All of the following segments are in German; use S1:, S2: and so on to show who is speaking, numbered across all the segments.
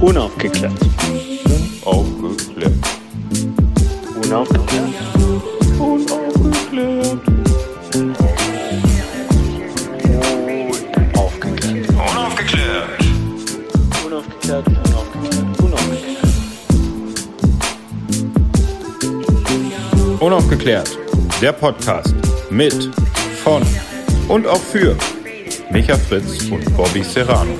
S1: Unaufgeklärt.
S2: Unaufgeklärt.
S1: Unaufgeklärt.
S2: Unaufgeklärt.
S1: Unaufgeklärt.
S2: Unaufgeklärt.
S1: Unaufgeklärt. Unaufgeklärt. Unaufgeklärt.
S2: Unaufgeklärt. Der Podcast mit, von und auch für Micha Fritz und Bobby Serrano.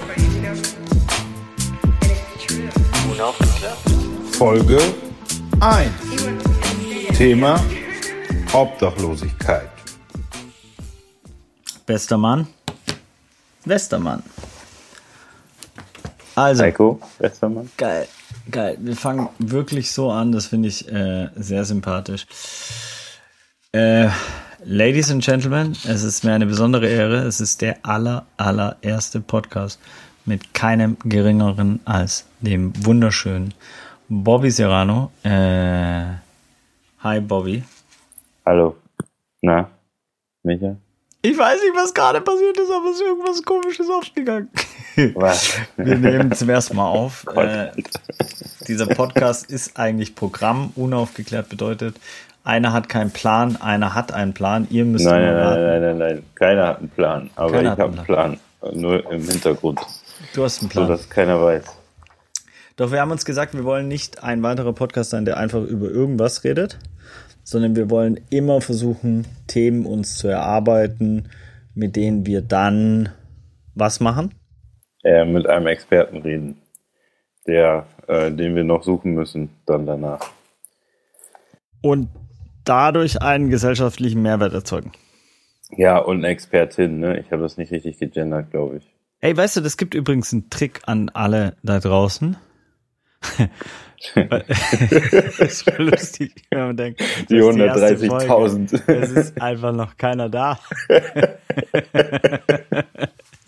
S2: Folge 1. Thema Obdachlosigkeit.
S3: Bester Mann. Westermann. Also,
S4: Heiko, Westermann.
S3: geil, geil. Wir fangen wirklich so an, das finde ich äh, sehr sympathisch. Äh, Ladies and Gentlemen, es ist mir eine besondere Ehre. Es ist der aller, allererste Podcast mit keinem geringeren als dem wunderschönen Bobby Serrano. Äh, hi Bobby.
S4: Hallo. Na, Micha?
S3: Ich weiß nicht, was gerade passiert ist, aber es ist irgendwas komisches aufgegangen.
S4: Was?
S3: Wir nehmen zum ersten Mal auf. Äh, dieser Podcast ist eigentlich Programm. Unaufgeklärt bedeutet, einer hat keinen Plan, einer hat einen Plan. Ihr müsst
S4: Nein, nein, nein, nein, nein, nein. Keiner hat einen Plan. Aber
S3: Keiner
S4: ich habe
S3: einen
S4: einen Plan. Nur im Hintergrund.
S3: Du hast einen
S4: So
S3: Plan.
S4: dass keiner weiß.
S3: Doch wir haben uns gesagt, wir wollen nicht ein weiterer Podcast sein, der einfach über irgendwas redet, sondern wir wollen immer versuchen, Themen uns zu erarbeiten, mit denen wir dann was machen.
S4: Äh, mit einem Experten reden. Der, äh, den wir noch suchen müssen, dann danach.
S3: Und dadurch einen gesellschaftlichen Mehrwert erzeugen.
S4: Ja, und eine Expertin, ne? Ich habe das nicht richtig gegendert, glaube ich.
S3: Ey, weißt du, das gibt übrigens einen Trick an alle da draußen. das ist lustig, wenn man denkt,
S4: Die
S3: das ist erste
S4: 130.000.
S3: Folge. Es ist einfach noch keiner da.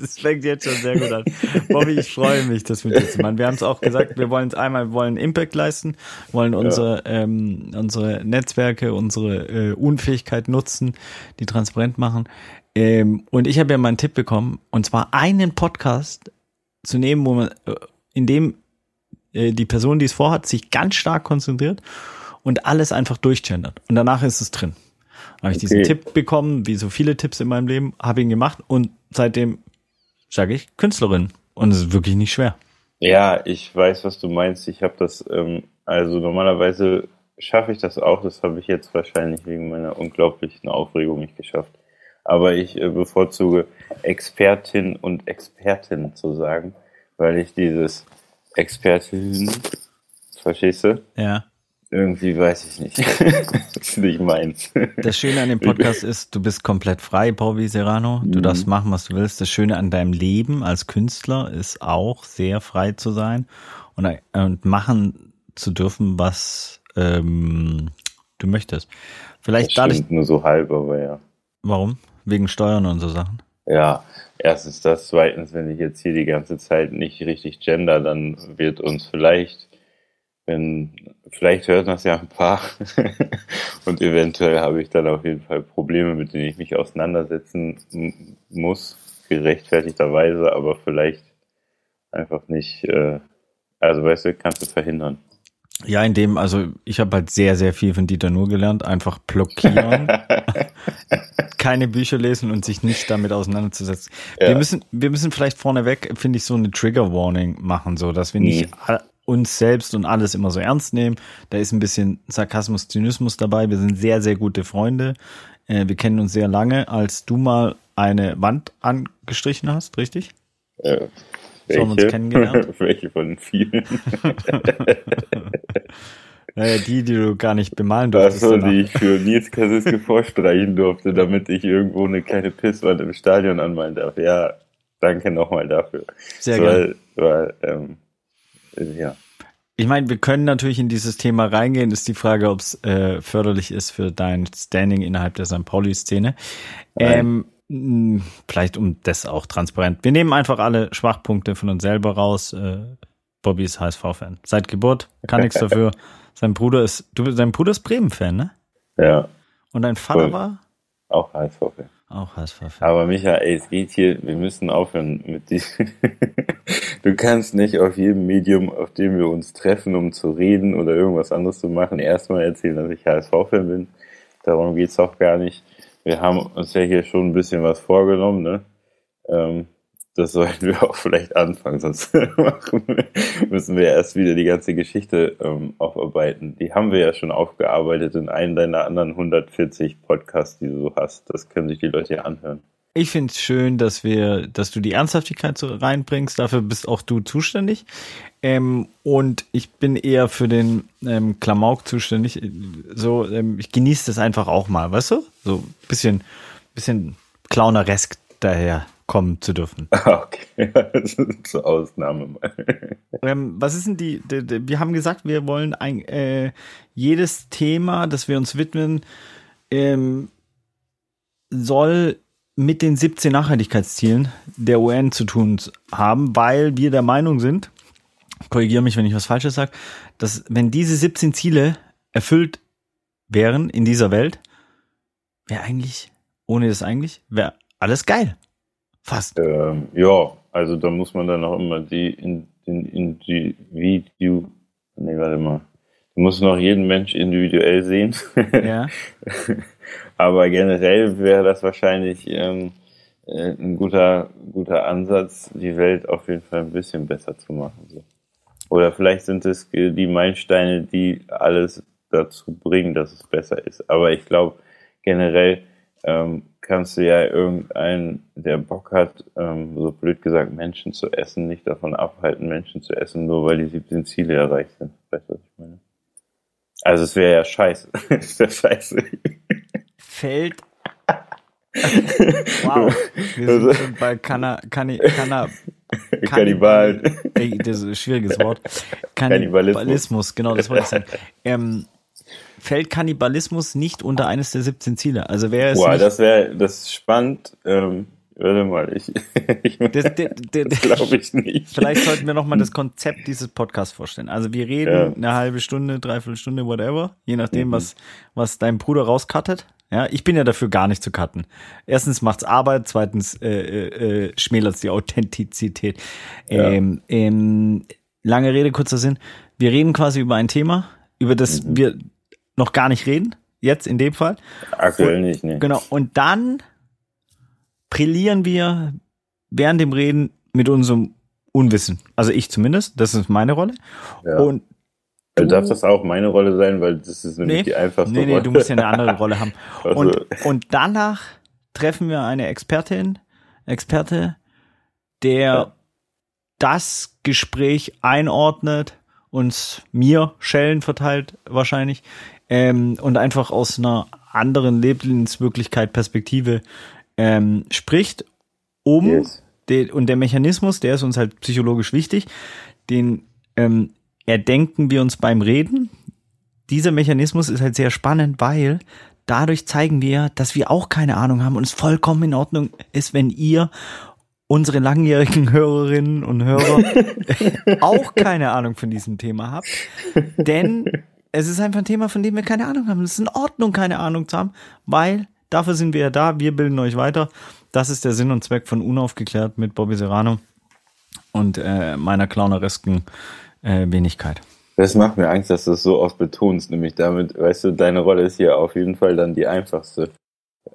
S3: Das fängt jetzt schon sehr gut an. Bobby, ich freue mich, das mit dir zu machen. Wir haben es auch gesagt, wir wollen es einmal, wir wollen Impact leisten, wollen unsere, ähm, unsere Netzwerke, unsere äh, Unfähigkeit nutzen, die transparent machen. Ähm, und ich habe ja mal einen Tipp bekommen, und zwar einen Podcast zu nehmen, wo man, äh, in dem äh, die Person, die es vorhat, sich ganz stark konzentriert und alles einfach durchgendert. Und danach ist es drin. Dann habe ich diesen
S4: Okay.
S3: Tipp bekommen, wie so viele Tipps in meinem Leben, habe ihn gemacht und seitdem sage ich Künstlerin. Und es ist wirklich nicht schwer.
S4: Ja, ich weiß, was du meinst. Ich habe das, ähm, also normalerweise schaffe ich das auch. Das habe ich jetzt wahrscheinlich wegen meiner unglaublichen Aufregung nicht geschafft. Aber ich äh, bevorzuge Expertin und Expertin zu sagen, weil ich dieses Expertin, verstehst du?
S3: Ja.
S4: Irgendwie weiß ich nicht. das ist nicht meins.
S3: Das Schöne an dem Podcast ist, du bist komplett frei, Bobby Serrano. Du darfst machen, was du willst. Das Schöne an deinem Leben als Künstler ist auch sehr frei zu sein und, und machen zu dürfen, was ähm, du möchtest. Vielleicht
S4: Das
S3: dadurch,
S4: nur so halb, aber ja.
S3: warum? Wegen Steuern und so Sachen.
S4: Ja, erstens das, zweitens, wenn ich jetzt hier die ganze Zeit nicht richtig gender, dann wird uns vielleicht, wenn, vielleicht hören das ja ein paar und eventuell habe ich dann auf jeden Fall Probleme, mit denen ich mich auseinandersetzen muss, gerechtfertigterweise, aber vielleicht einfach nicht, äh, also weißt du, kannst du verhindern.
S3: Ja, in dem, also ich habe halt sehr, sehr viel von Dieter Nur gelernt. Einfach blockieren, keine Bücher lesen und sich nicht damit auseinanderzusetzen. Wir
S4: Ja.
S3: müssen, wir müssen vielleicht vorneweg, finde ich, so eine Trigger Warning machen, so dass wir nicht
S4: Mhm.
S3: a- uns selbst und alles immer so ernst nehmen. Da ist ein bisschen Sarkasmus, Zynismus dabei. Wir sind sehr, sehr gute Freunde. Äh, wir kennen uns sehr lange, als du mal eine Wand angestrichen hast, richtig?
S4: Äh,
S3: So haben wir uns kennengelernt.
S4: welche von den vielen?
S3: Naja, die, die du gar nicht bemalen durftest.
S4: Achso, die ich für Nils Kasiske vorstreichen durfte, damit ich irgendwo eine kleine Pisswand im Stadion anmalen darf. Ja, danke nochmal dafür.
S3: Sehr
S4: So,
S3: gerne.
S4: Weil, ähm, ja.
S3: Ich meine, wir können natürlich in dieses Thema reingehen. Ist die Frage, ob es äh, förderlich ist für dein Standing innerhalb der St. Pauli-Szene. Ähm, vielleicht um das auch transparent. Wir nehmen einfach alle Schwachpunkte von uns selber raus. Äh, Bobby ist HSV-Fan. Seit Geburt, kann nichts dafür. Sein Bruder ist, du, dein Bruder ist Bremen-Fan, ne?
S4: Ja,
S3: Und dein Vater
S4: Voll.
S3: war?
S4: auch HSV.
S3: Auch HSV-Fan.
S4: Aber Micha, ey, es geht hier, wir müssen aufhören mit diesem. du kannst nicht auf jedem Medium, auf dem wir uns treffen, um zu reden oder irgendwas anderes zu machen, erstmal erzählen, dass ich HSV-Fan bin. Darum geht's auch gar nicht. Wir haben uns ja hier schon ein bisschen was vorgenommen, ne? Ähm, das sollten wir auch vielleicht anfangen, sonst müssen wir erst wieder die ganze Geschichte ähm, aufarbeiten. Die haben wir ja schon aufgearbeitet in einem deiner anderen 140 Podcasts, die du so hast. Das können sich die Leute ja anhören.
S3: Ich finde es schön, dass wir, dass du die Ernsthaftigkeit so reinbringst. Dafür bist auch du zuständig. Ähm, und ich bin eher für den ähm, Klamauk zuständig. So, ähm, ich genieße das einfach auch mal, weißt du? So bisschen, bisschen clowneresk daher kommen zu dürfen.
S4: Okay, das ist zur Ausnahme mal.
S3: Ähm, was ist denn die, die, die, wir haben gesagt, wir wollen ein, äh, jedes Thema, das wir uns widmen, ähm, soll mit den 17 Nachhaltigkeitszielen der UN zu tun haben, weil wir der Meinung sind, korrigiere mich, wenn ich was Falsches sage, dass wenn diese 17 Ziele erfüllt wären in dieser Welt, wäre eigentlich, ohne das eigentlich, wäre alles geil. Fast.
S4: Ähm, ja, also da muss man dann auch immer die in, in, Individu, nee, warte mal. Du musst noch jeden Mensch individuell sehen.
S3: Ja.
S4: Aber generell wäre das wahrscheinlich ähm, äh, ein guter, guter Ansatz, die Welt auf jeden Fall ein bisschen besser zu machen. So. Oder vielleicht sind es die Meilensteine, die alles dazu bringen, dass es besser ist. Aber ich glaube, generell ähm, kannst du ja irgendeinen, der Bock hat, ähm, so blöd gesagt, Menschen zu essen, nicht davon abhalten, Menschen zu essen, nur weil die 17 Ziele erreicht sind. Weißt du, was ich meine? Also es wäre ja scheiße. es wäre scheiße.
S3: Fällt. wow. Wir sind
S4: Also-
S3: schon bei Kanna, Kanni, Kanna,
S4: Kannibalen.
S3: Ey, das ist ein schwieriges Wort.
S4: Kannibalismus.
S3: Kannibalismus, genau, das wollte ich sagen. Ähm, fällt Kannibalismus nicht unter eines der 17 Ziele? Also wäre es
S4: Boah,
S3: nicht,
S4: das wäre, das ist spannend. Ähm, warte mal, ich, ich
S3: das,
S4: glaube ich nicht.
S3: Vielleicht sollten wir nochmal das Konzept dieses Podcasts vorstellen. Also wir reden
S4: Ja.
S3: eine halbe Stunde, dreiviertel Stunde, whatever, je nachdem,
S4: Mhm.
S3: was, was dein Bruder rauscuttet. Ja, ich bin ja dafür gar nicht zu cutten. Erstens macht's Arbeit, zweitens äh, äh, äh, schmälert's die Authentizität.
S4: Ja.
S3: Ähm, ähm, lange Rede, kurzer Sinn. Wir reden quasi über ein Thema, über das
S4: Mhm.
S3: wir noch gar nicht reden. Jetzt in dem Fall.
S4: Aktuell nicht, ne.
S3: Genau. Und dann brillieren wir während dem Reden mit unserem Unwissen. Also ich zumindest. Das ist meine Rolle.
S4: Ja.
S3: Und
S4: Also darf das auch meine Rolle sein, weil das ist nämlich
S3: Nee.
S4: die einfachste
S3: nee, nee,
S4: Rolle.
S3: du musst ja eine andere Rolle haben.
S4: Also-
S3: Und, und danach treffen wir eine Expertin, Experte, der
S4: Ja.
S3: das Gespräch einordnet, uns mir Schellen verteilt wahrscheinlich ähm, und einfach aus einer anderen Lebenswirklichkeit Perspektive ähm, spricht, um
S4: Yes.
S3: den, und der Mechanismus, der ist uns halt psychologisch wichtig, den ähm, erdenken wir uns beim Reden. Dieser Mechanismus ist halt sehr spannend, weil dadurch zeigen wir, dass wir auch keine Ahnung haben und es vollkommen in Ordnung ist, wenn ihr unsere langjährigen Hörerinnen und Hörer auch keine Ahnung von diesem Thema habt. Denn es ist einfach ein Thema, von dem wir keine Ahnung haben. Es ist in Ordnung, keine Ahnung zu haben, weil dafür sind wir ja da. Wir bilden euch weiter. Das ist der Sinn und Zweck von Unaufgeklärt mit Bobby Serrano und äh, meiner clowneresken äh, Wenigkeit.
S4: Das macht mir Angst, dass du es so oft betonst, nämlich damit, weißt du, deine Rolle ist hier auf jeden Fall dann die einfachste.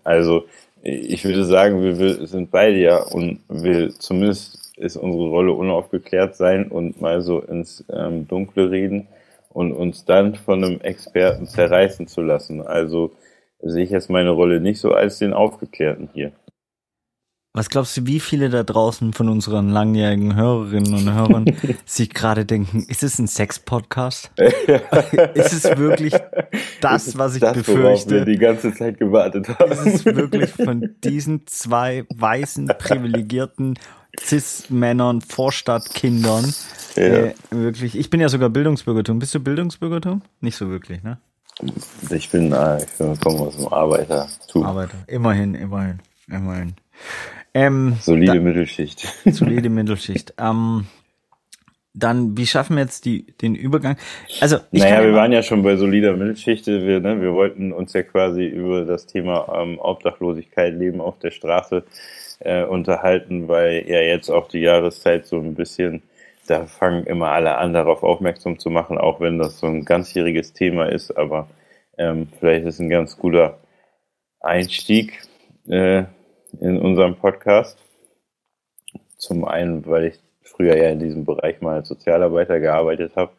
S4: Also, ich würde sagen, wir sind beide ja und will zumindest ist unsere Rolle unaufgeklärt sein und mal so ins ähm, Dunkle reden und uns dann von einem Experten zerreißen zu lassen. Also sehe ich jetzt meine Rolle nicht so als den Aufgeklärten hier.
S3: Was glaubst du, wie viele da draußen von unseren langjährigen Hörerinnen und Hörern sich gerade denken, ist es ein Sex-Podcast? ist es wirklich das, was ich
S4: das, worauf wir
S3: befürchte?
S4: die ganze Zeit gewartet haben.
S3: Ist es wirklich von diesen zwei weißen, privilegierten Cis-Männern, Vorstadtkindern,
S4: Ja.
S3: äh, wirklich, ich bin ja sogar Bildungsbürgertum. Bist du Bildungsbürgertum? Nicht so wirklich, ne?
S4: Ich bin, äh, ich bin, komme aus dem Arbeitertum.
S3: Arbeiter. Immerhin, immerhin, immerhin. Ähm,
S4: Solide Mittelschicht.
S3: solide Mittelschicht. Ähm, dann, wie schaffen wir jetzt die, den Übergang? Also, ich
S4: naja, wir waren ja schon bei solider Mittelschichte. Wir, ne, wir wollten uns ja quasi über das Thema ähm, Obdachlosigkeit, Leben auf der Straße äh, unterhalten, weil ja jetzt auch die Jahreszeit so ein bisschen, da fangen immer alle an, darauf aufmerksam zu machen, auch wenn das so ein ganzjähriges Thema ist. Aber ähm, vielleicht ist ein ganz guter Einstieg äh, in unserem Podcast. Zum einen, weil ich früher ja in diesem Bereich mal als Sozialarbeiter gearbeitet habe,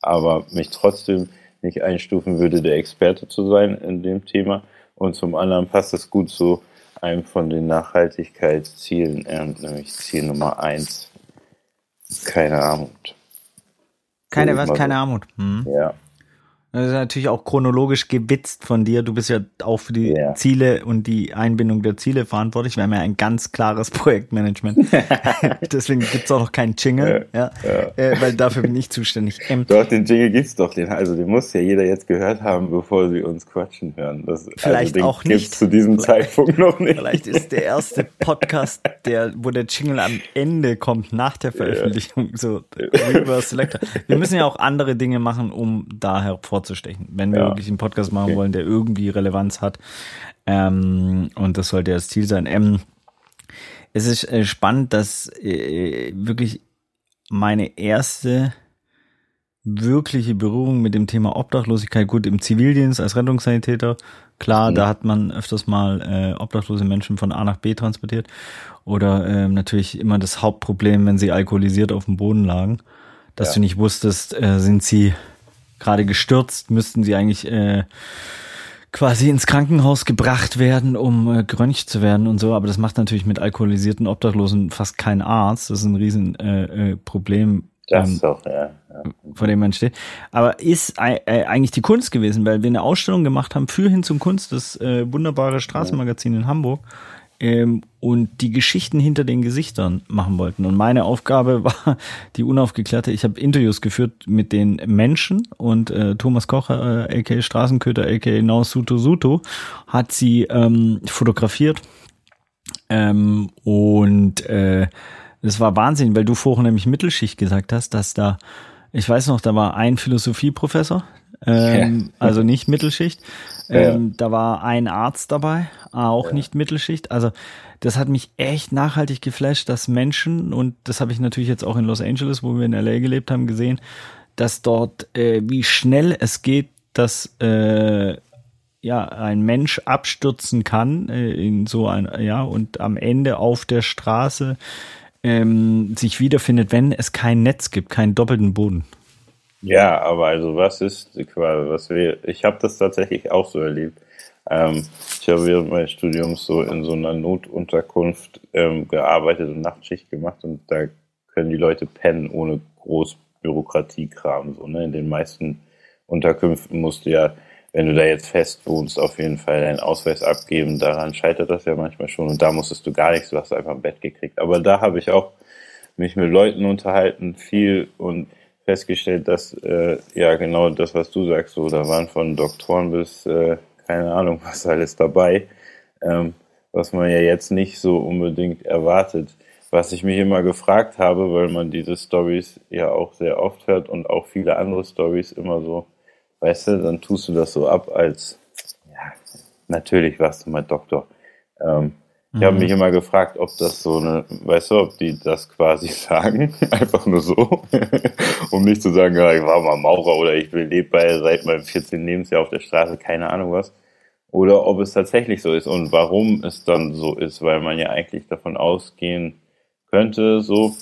S4: aber mich trotzdem nicht einstufen würde, der Experte zu sein in dem Thema. Und zum anderen passt es gut zu einem von den Nachhaltigkeitszielen, äh, nämlich Ziel Nummer eins, keine Armut.
S3: keine was, keine. Armut. Hm.
S4: Ja,
S3: Das ist natürlich auch chronologisch gewitzt von dir. Du bist ja auch für die
S4: Ja.
S3: Ziele und die Einbindung der Ziele verantwortlich. Wir haben ja ein ganz klares Projektmanagement. Deswegen gibt's auch noch keinen Jingle, ja, Äh, weil dafür bin ich zuständig. Ähm,
S4: Doch, den Jingle gibt's doch, den, also den muss ja jeder jetzt gehört haben, bevor sie uns quatschen hören. Das, also
S3: Vielleicht
S4: den
S3: auch nicht.
S4: zu diesem
S3: Vielleicht-
S4: Zeitpunkt noch nicht.
S3: Vielleicht ist der erste Podcast, der, wo der Jingle am Ende kommt, nach der Veröffentlichung, so Reverse Selector. Wir müssen ja auch andere Dinge machen, um da hervorzustechen, wenn wir
S4: Ja.
S3: wirklich einen Podcast machen
S4: Okay.
S3: wollen, der irgendwie Relevanz hat. Ähm, und das sollte ja das Ziel sein. Ähm, es ist äh, spannend, dass äh, wirklich meine erste wirkliche Berührung mit dem Thema Obdachlosigkeit, gut, im Zivildienst als Rettungssanitäter, klar,
S4: Mhm.
S3: da hat man öfters mal äh, obdachlose Menschen von A nach B transportiert. Oder ähm, natürlich immer das Hauptproblem, wenn sie alkoholisiert auf dem Boden lagen, dass
S4: Ja.
S3: du nicht wusstest, äh, sind sie gerade gestürzt, müssten sie eigentlich äh, quasi ins Krankenhaus gebracht werden, um äh, geröntgt zu werden und so. Aber das macht natürlich mit alkoholisierten Obdachlosen fast kein Arzt. Das ist ein riesen äh, äh, Problem.
S4: Das
S3: ähm,
S4: doch, ja. ja.
S3: vor dem man steht. Aber ist ei- äh, eigentlich die Kunst gewesen, weil wir eine Ausstellung gemacht haben für Hin zum Kunst, das äh, wunderbare Straßenmagazin in Hamburg, ähm, und die Geschichten hinter den Gesichtern machen wollten. Und meine Aufgabe war die unaufgeklärte. Ich habe Interviews geführt mit den Menschen und äh, Thomas Koch, äh, aka Straßenköter, aka Now Suto Suto, hat sie ähm, fotografiert. Ähm, und äh, das war Wahnsinn, weil du vorhin nämlich Mittelschicht gesagt hast, dass da, ich weiß noch, da war ein Philosophieprofessor, ähm, also nicht Mittelschicht. Ähm, Da war ein Arzt dabei, auch nicht Mittelschicht. Also das hat mich echt nachhaltig geflasht, dass Menschen, und das habe ich natürlich jetzt auch in Los Angeles, wo wir in LA gelebt haben, gesehen, dass dort, äh, wie schnell es geht, dass äh, ja, ein Mensch abstürzen kann äh, in so ein, ja, und am Ende auf der Straße ähm, sich wiederfindet, wenn es kein Netz gibt, keinen doppelten Boden.
S4: Ja, aber also was ist quasi, was wir, ich habe das tatsächlich auch so erlebt. Ähm, ich habe während meines Studiums so in so einer Notunterkunft ähm, gearbeitet und Nachtschicht gemacht und da können die Leute pennen ohne groß Bürokratiekram. So, ne? In den meisten Unterkünften musst du ja, wenn du da jetzt fest wohnst, auf jeden Fall deinen Ausweis abgeben. Daran scheitert das ja manchmal schon und da musstest du gar nichts, du hast einfach ein Bett gekriegt. Aber da habe ich auch mich mit Leuten unterhalten, viel und festgestellt, dass äh, ja genau das, was du sagst, so da waren von Doktoren bis äh, keine Ahnung was alles dabei, ähm, was man ja jetzt nicht so unbedingt erwartet. Was ich mich immer gefragt habe, weil man diese Stories ja auch sehr oft hört und auch viele andere Stories immer so, weißt du, dann tust du das so ab als ja natürlich warst du mal Doktor. Ähm, ich habe mich immer gefragt, ob das so eine, weißt du, ob die das quasi sagen, einfach nur so, um nicht zu sagen, ja, ich war mal Maurer oder ich lebe bei seit meinem 14. Lebensjahr auf der Straße, keine Ahnung was. Oder ob es tatsächlich so ist und warum es dann so ist, weil man ja eigentlich davon ausgehen könnte, so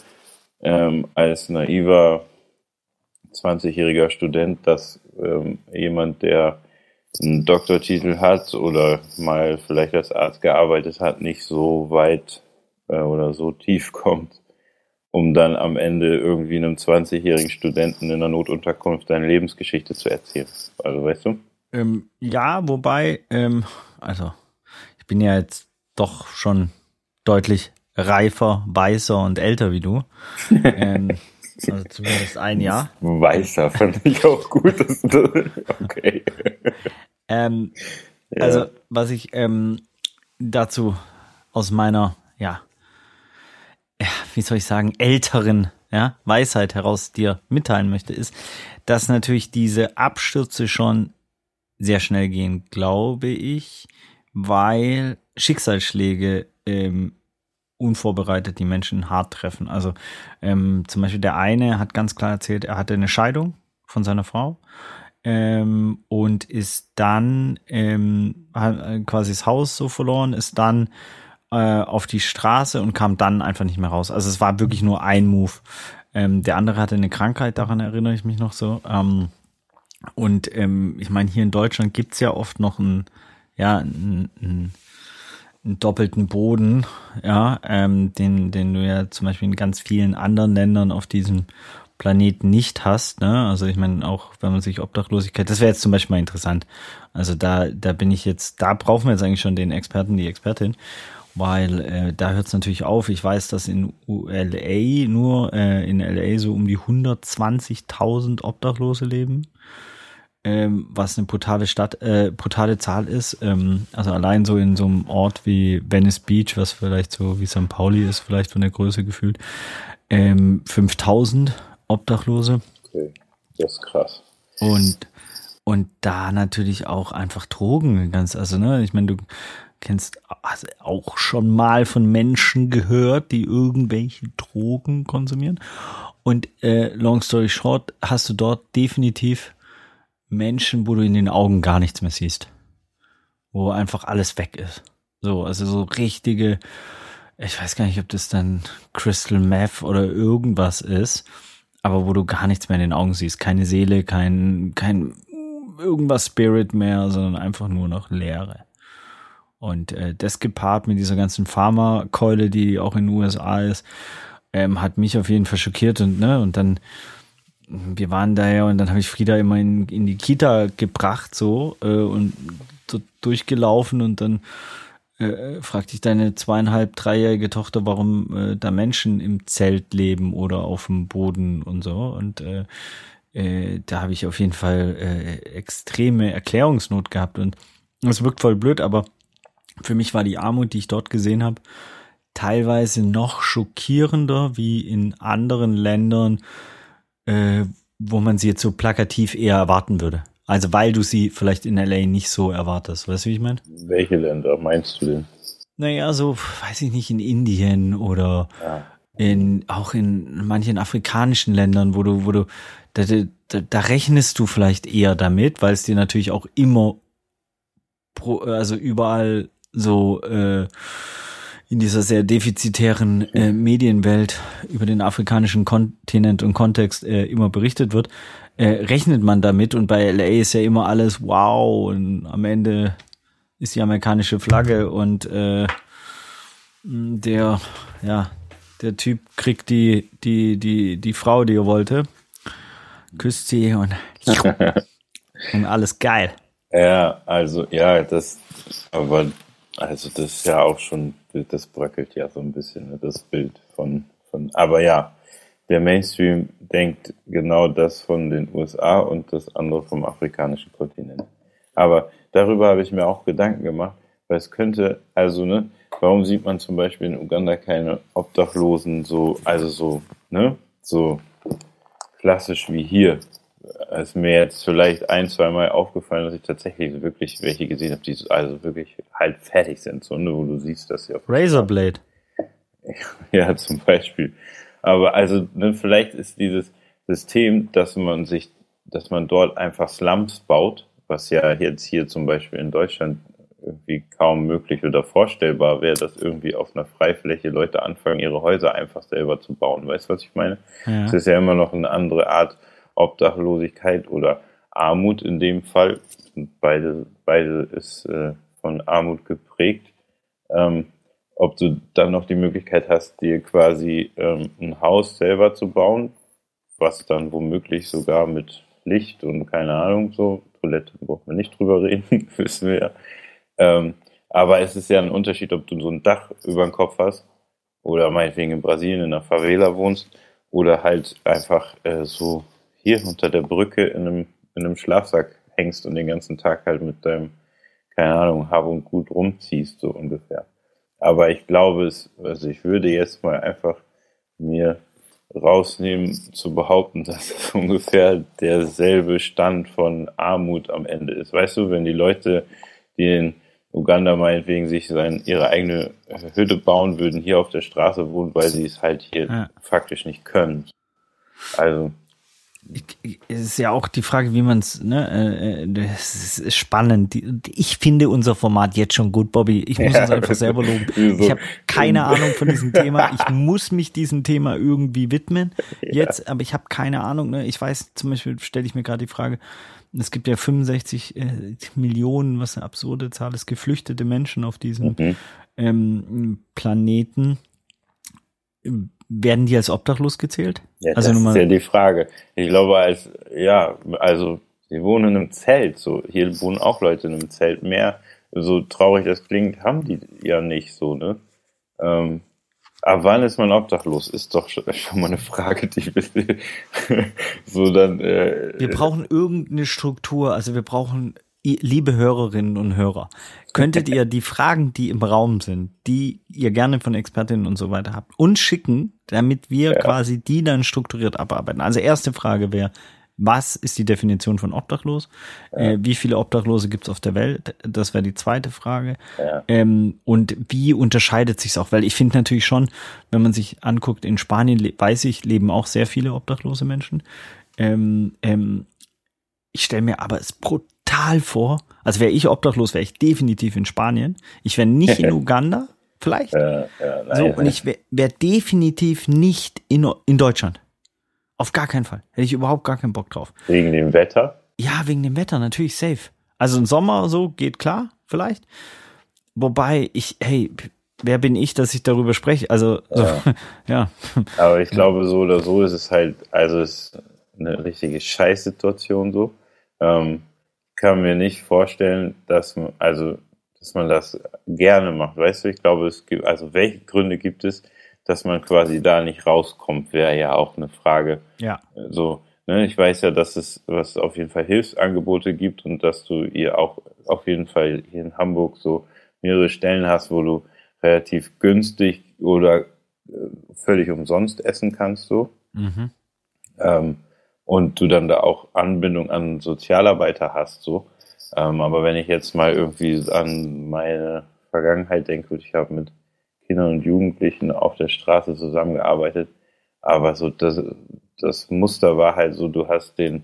S4: ähm, als naiver 20-jähriger Student, dass ähm, jemand, der einen Doktortitel hat oder mal vielleicht als Arzt gearbeitet hat, nicht so weit äh, oder so tief kommt, um dann am Ende irgendwie einem 20-jährigen Studenten in einer Notunterkunft seine Lebensgeschichte zu erzählen. Also weißt du?
S3: Ähm, ja, wobei, ähm, also ich bin ja jetzt doch schon deutlich reifer, weißer und älter wie du. ähm, also zumindest ein Jahr.
S4: Weißer fand ich auch gut. Okay.
S3: Ähm,
S4: Ja.
S3: Also, was ich ähm, dazu aus meiner, ja, ja, wie soll ich sagen, älteren ja, Weisheit heraus dir mitteilen möchte, ist, dass natürlich diese Abstürze schon sehr schnell gehen, glaube ich, weil Schicksalsschläge ähm, unvorbereitet die Menschen hart treffen. Also ähm, zum Beispiel der eine hat ganz klar erzählt, er hatte eine Scheidung von seiner Frau ähm, und ist dann ähm, hat äh, quasi das Haus so verloren, ist dann äh, auf die Straße und kam dann einfach nicht mehr raus. Also es war wirklich nur ein Move. Ähm, der andere hatte eine Krankheit, daran erinnere ich mich noch so. Ähm, und ähm, ich meine, hier in Deutschland gibt's ja oft noch ein, ja, ein, ein, doppelten Boden, ja, ähm, den, den du ja zum Beispiel in ganz vielen anderen Ländern auf diesem Planeten nicht hast. Ne? Also ich meine, auch wenn man sich Obdachlosigkeit, das wäre jetzt zum Beispiel mal interessant. Also da, da bin ich jetzt, da brauchen wir jetzt eigentlich schon den Experten, die Expertin, weil äh, da hört es natürlich auf. Ich weiß, dass in LA nur äh, in LA so um die 120.000 Obdachlose leben ähm, was eine brutale Stadt, äh, brutale Zahl ist. Ähm, also allein so in so einem Ort wie Venice Beach, was vielleicht so wie St. Pauli ist, vielleicht von der Größe gefühlt, ähm, 5000 Obdachlose.
S4: Okay, das ist krass.
S3: Und und da natürlich auch einfach Drogen ganz, also ne, ich meine, du kennst also auch schon mal von Menschen gehört, die irgendwelche Drogen konsumieren. Und äh, long story short, hast du dort definitiv Menschen, wo du in den Augen gar nichts mehr siehst. Wo einfach alles weg ist. So, also so richtige, ich weiß gar nicht, ob das dann Crystal Meth oder irgendwas ist, aber wo du gar nichts mehr in den Augen siehst. Keine Seele, kein, kein irgendwas Spirit mehr, sondern einfach nur noch Leere. Und äh, das gepaart mit dieser ganzen Pharmakeule, die auch in den USA ist, ähm, hat mich auf jeden Fall schockiert und ne, und dann wir waren da ja und dann habe ich Frieda immer in, in die Kita gebracht so äh, und so durchgelaufen und dann äh, fragte ich deine zweieinhalb, dreijährige Tochter, warum äh, da Menschen im Zelt leben oder auf dem Boden und so. Und äh, äh, da habe ich auf jeden Fall äh, extreme Erklärungsnot gehabt. Und es wirkt voll blöd, aber für mich war die Armut, die ich dort gesehen habe, teilweise noch schockierender wie in anderen Ländern, äh, wo man sie jetzt so plakativ eher erwarten würde. Also weil du sie vielleicht in LA nicht so erwartest. Weißt du, wie ich meine?
S4: Welche Länder meinst du denn?
S3: Naja, so, weiß ich nicht, in Indien oder ja. in auch in manchen afrikanischen Ländern, wo du, wo du, da, da, da rechnest du vielleicht eher damit, weil es dir natürlich auch immer pro, also überall so äh, in dieser sehr defizitären äh, Medienwelt über den afrikanischen Kontinent und Kontext äh, immer berichtet wird, äh, rechnet man damit und bei LA ist ja immer alles wow und am Ende ist die amerikanische Flagge und äh, der ja der Typ kriegt die die die die Frau, die er wollte, küsst sie und und alles geil.
S4: Ja, also ja, das aber also das ist ja auch schon, das bröckelt ja so ein bisschen, ne, das Bild von, von, aber ja, der Mainstream denkt genau das von den USA und das andere vom afrikanischen Kontinent. Aber darüber habe ich mir auch Gedanken gemacht, weil es könnte, also, ne, warum sieht man zum Beispiel in Uganda keine Obdachlosen so, also so, ne, so klassisch wie hier? Ist mir jetzt vielleicht ein, zwei Mal aufgefallen, dass ich tatsächlich wirklich welche gesehen habe, die also wirklich halt fertig sind, so, ne, wo du siehst, dass sie auf
S3: Razorblade.
S4: Ja, zum Beispiel. Aber also, ne, vielleicht ist dieses System, dass man sich, dass man dort einfach Slums baut, was ja jetzt hier zum Beispiel in Deutschland irgendwie kaum möglich oder vorstellbar wäre, dass irgendwie auf einer Freifläche Leute anfangen, ihre Häuser einfach selber zu bauen. Weißt du, was ich meine? Ja. Es ist ja immer noch eine andere Art Obdachlosigkeit oder Armut in dem Fall. Beide, beide ist äh, von Armut geprägt. Ähm, ob du dann noch die Möglichkeit hast, dir quasi ähm, ein Haus selber zu bauen, was dann womöglich sogar mit Licht und keine Ahnung so, Toilette brauchen wir nicht drüber reden, wissen wir ja. Ähm, aber es ist ja ein Unterschied, ob du so ein Dach über den Kopf hast oder meinetwegen in Brasilien in einer Favela wohnst oder halt einfach äh, so hier unter der Brücke in einem, in einem Schlafsack hängst und den ganzen Tag halt mit deinem, keine Ahnung, Hab und Gut rumziehst, so ungefähr. Aber ich glaube es, also ich würde jetzt mal einfach mir rausnehmen, zu behaupten, dass es ungefähr derselbe Stand von Armut am Ende ist. Weißt du, wenn die Leute, die in Uganda meinetwegen sich sein, ihre eigene Hütte bauen würden, hier auf der Straße wohnen, weil sie es halt hier
S3: Ja.
S4: faktisch nicht können. Also,
S3: es ist ja auch die Frage, wie man es, ne, äh, äh, das ist spannend. Ich finde unser Format jetzt schon gut, Bobby. Ich muss
S4: Ja,
S3: uns einfach selber loben.
S4: wieso?
S3: Ich habe keine Ahnung von diesem Thema. Ich muss mich diesem Thema irgendwie widmen. Jetzt, aber ich habe keine Ahnung. Ne? Ich weiß, zum Beispiel stelle ich mir gerade die Frage, es gibt ja 65 äh, Millionen, was eine absurde Zahl ist, geflüchtete Menschen auf diesem
S4: mhm.
S3: ähm, Planeten. Werden die als obdachlos gezählt?
S4: Ja,
S3: also
S4: das
S3: nur
S4: ist ja die Frage. Ich glaube, als, ja, also, sie wohnen in einem Zelt, so. Hier wohnen auch Leute in einem Zelt. Mehr, so traurig das klingt, haben die ja nicht so, ne? Ähm, aber wann ist man obdachlos? Ist doch schon, schon mal eine Frage, die so dann, äh,
S3: Wir brauchen irgendeine Struktur, also wir brauchen, liebe Hörerinnen und Hörer, könntet ihr die Fragen, die im Raum sind, die ihr gerne von Expertinnen und so weiter habt, uns schicken, damit wir quasi die dann strukturiert abarbeiten. Also erste Frage wäre, was ist die Definition von obdachlos? Äh, wie viele Obdachlose gibt es auf der Welt? Das wäre die zweite Frage.
S4: Ja.
S3: Ähm, und wie unterscheidet sich's auch? Weil ich finde natürlich schon, wenn man sich anguckt, in Spanien, weiß ich, leben auch sehr viele obdachlose Menschen. Ähm, ähm, ich stelle mir aber es brutal vor, also wäre ich obdachlos, wäre ich definitiv in Spanien. Ich wäre nicht in Uganda, vielleicht.
S4: äh, ja, nein,
S3: so, und ich wäre wär definitiv nicht in, in Deutschland. Auf gar keinen Fall. Hätte ich überhaupt gar keinen Bock drauf.
S4: wegen dem Wetter.
S3: Ja, wegen dem Wetter, natürlich safe. Also im Sommer so geht klar, vielleicht. Wobei ich, hey, wer bin ich, dass ich darüber spreche? Also, so, ja.
S4: Aber ich glaube, so oder so ist es halt, also es ist eine richtige Scheißsituation so. Ähm, kann mir nicht vorstellen, dass man, also, dass man das gerne macht. Weißt du, ich glaube, es gibt, also welche Gründe gibt es, dass man quasi da nicht rauskommt, wäre ja auch eine Frage.
S3: Ja.
S4: So, ne, ich weiß ja, dass es, was auf jeden Fall Hilfsangebote gibt und dass du ihr auch auf jeden Fall hier in Hamburg so mehrere Stellen hast, wo du relativ günstig oder äh, völlig umsonst essen kannst, so.
S3: Mhm.
S4: Ähm, und du dann da auch Anbindung an Sozialarbeiter hast, so. Ähm, aber wenn ich jetzt mal irgendwie an meine Vergangenheit denke, ich habe mit Kindern und Jugendlichen auf der Straße zusammengearbeitet, aber so das, das Muster war halt so, du hast den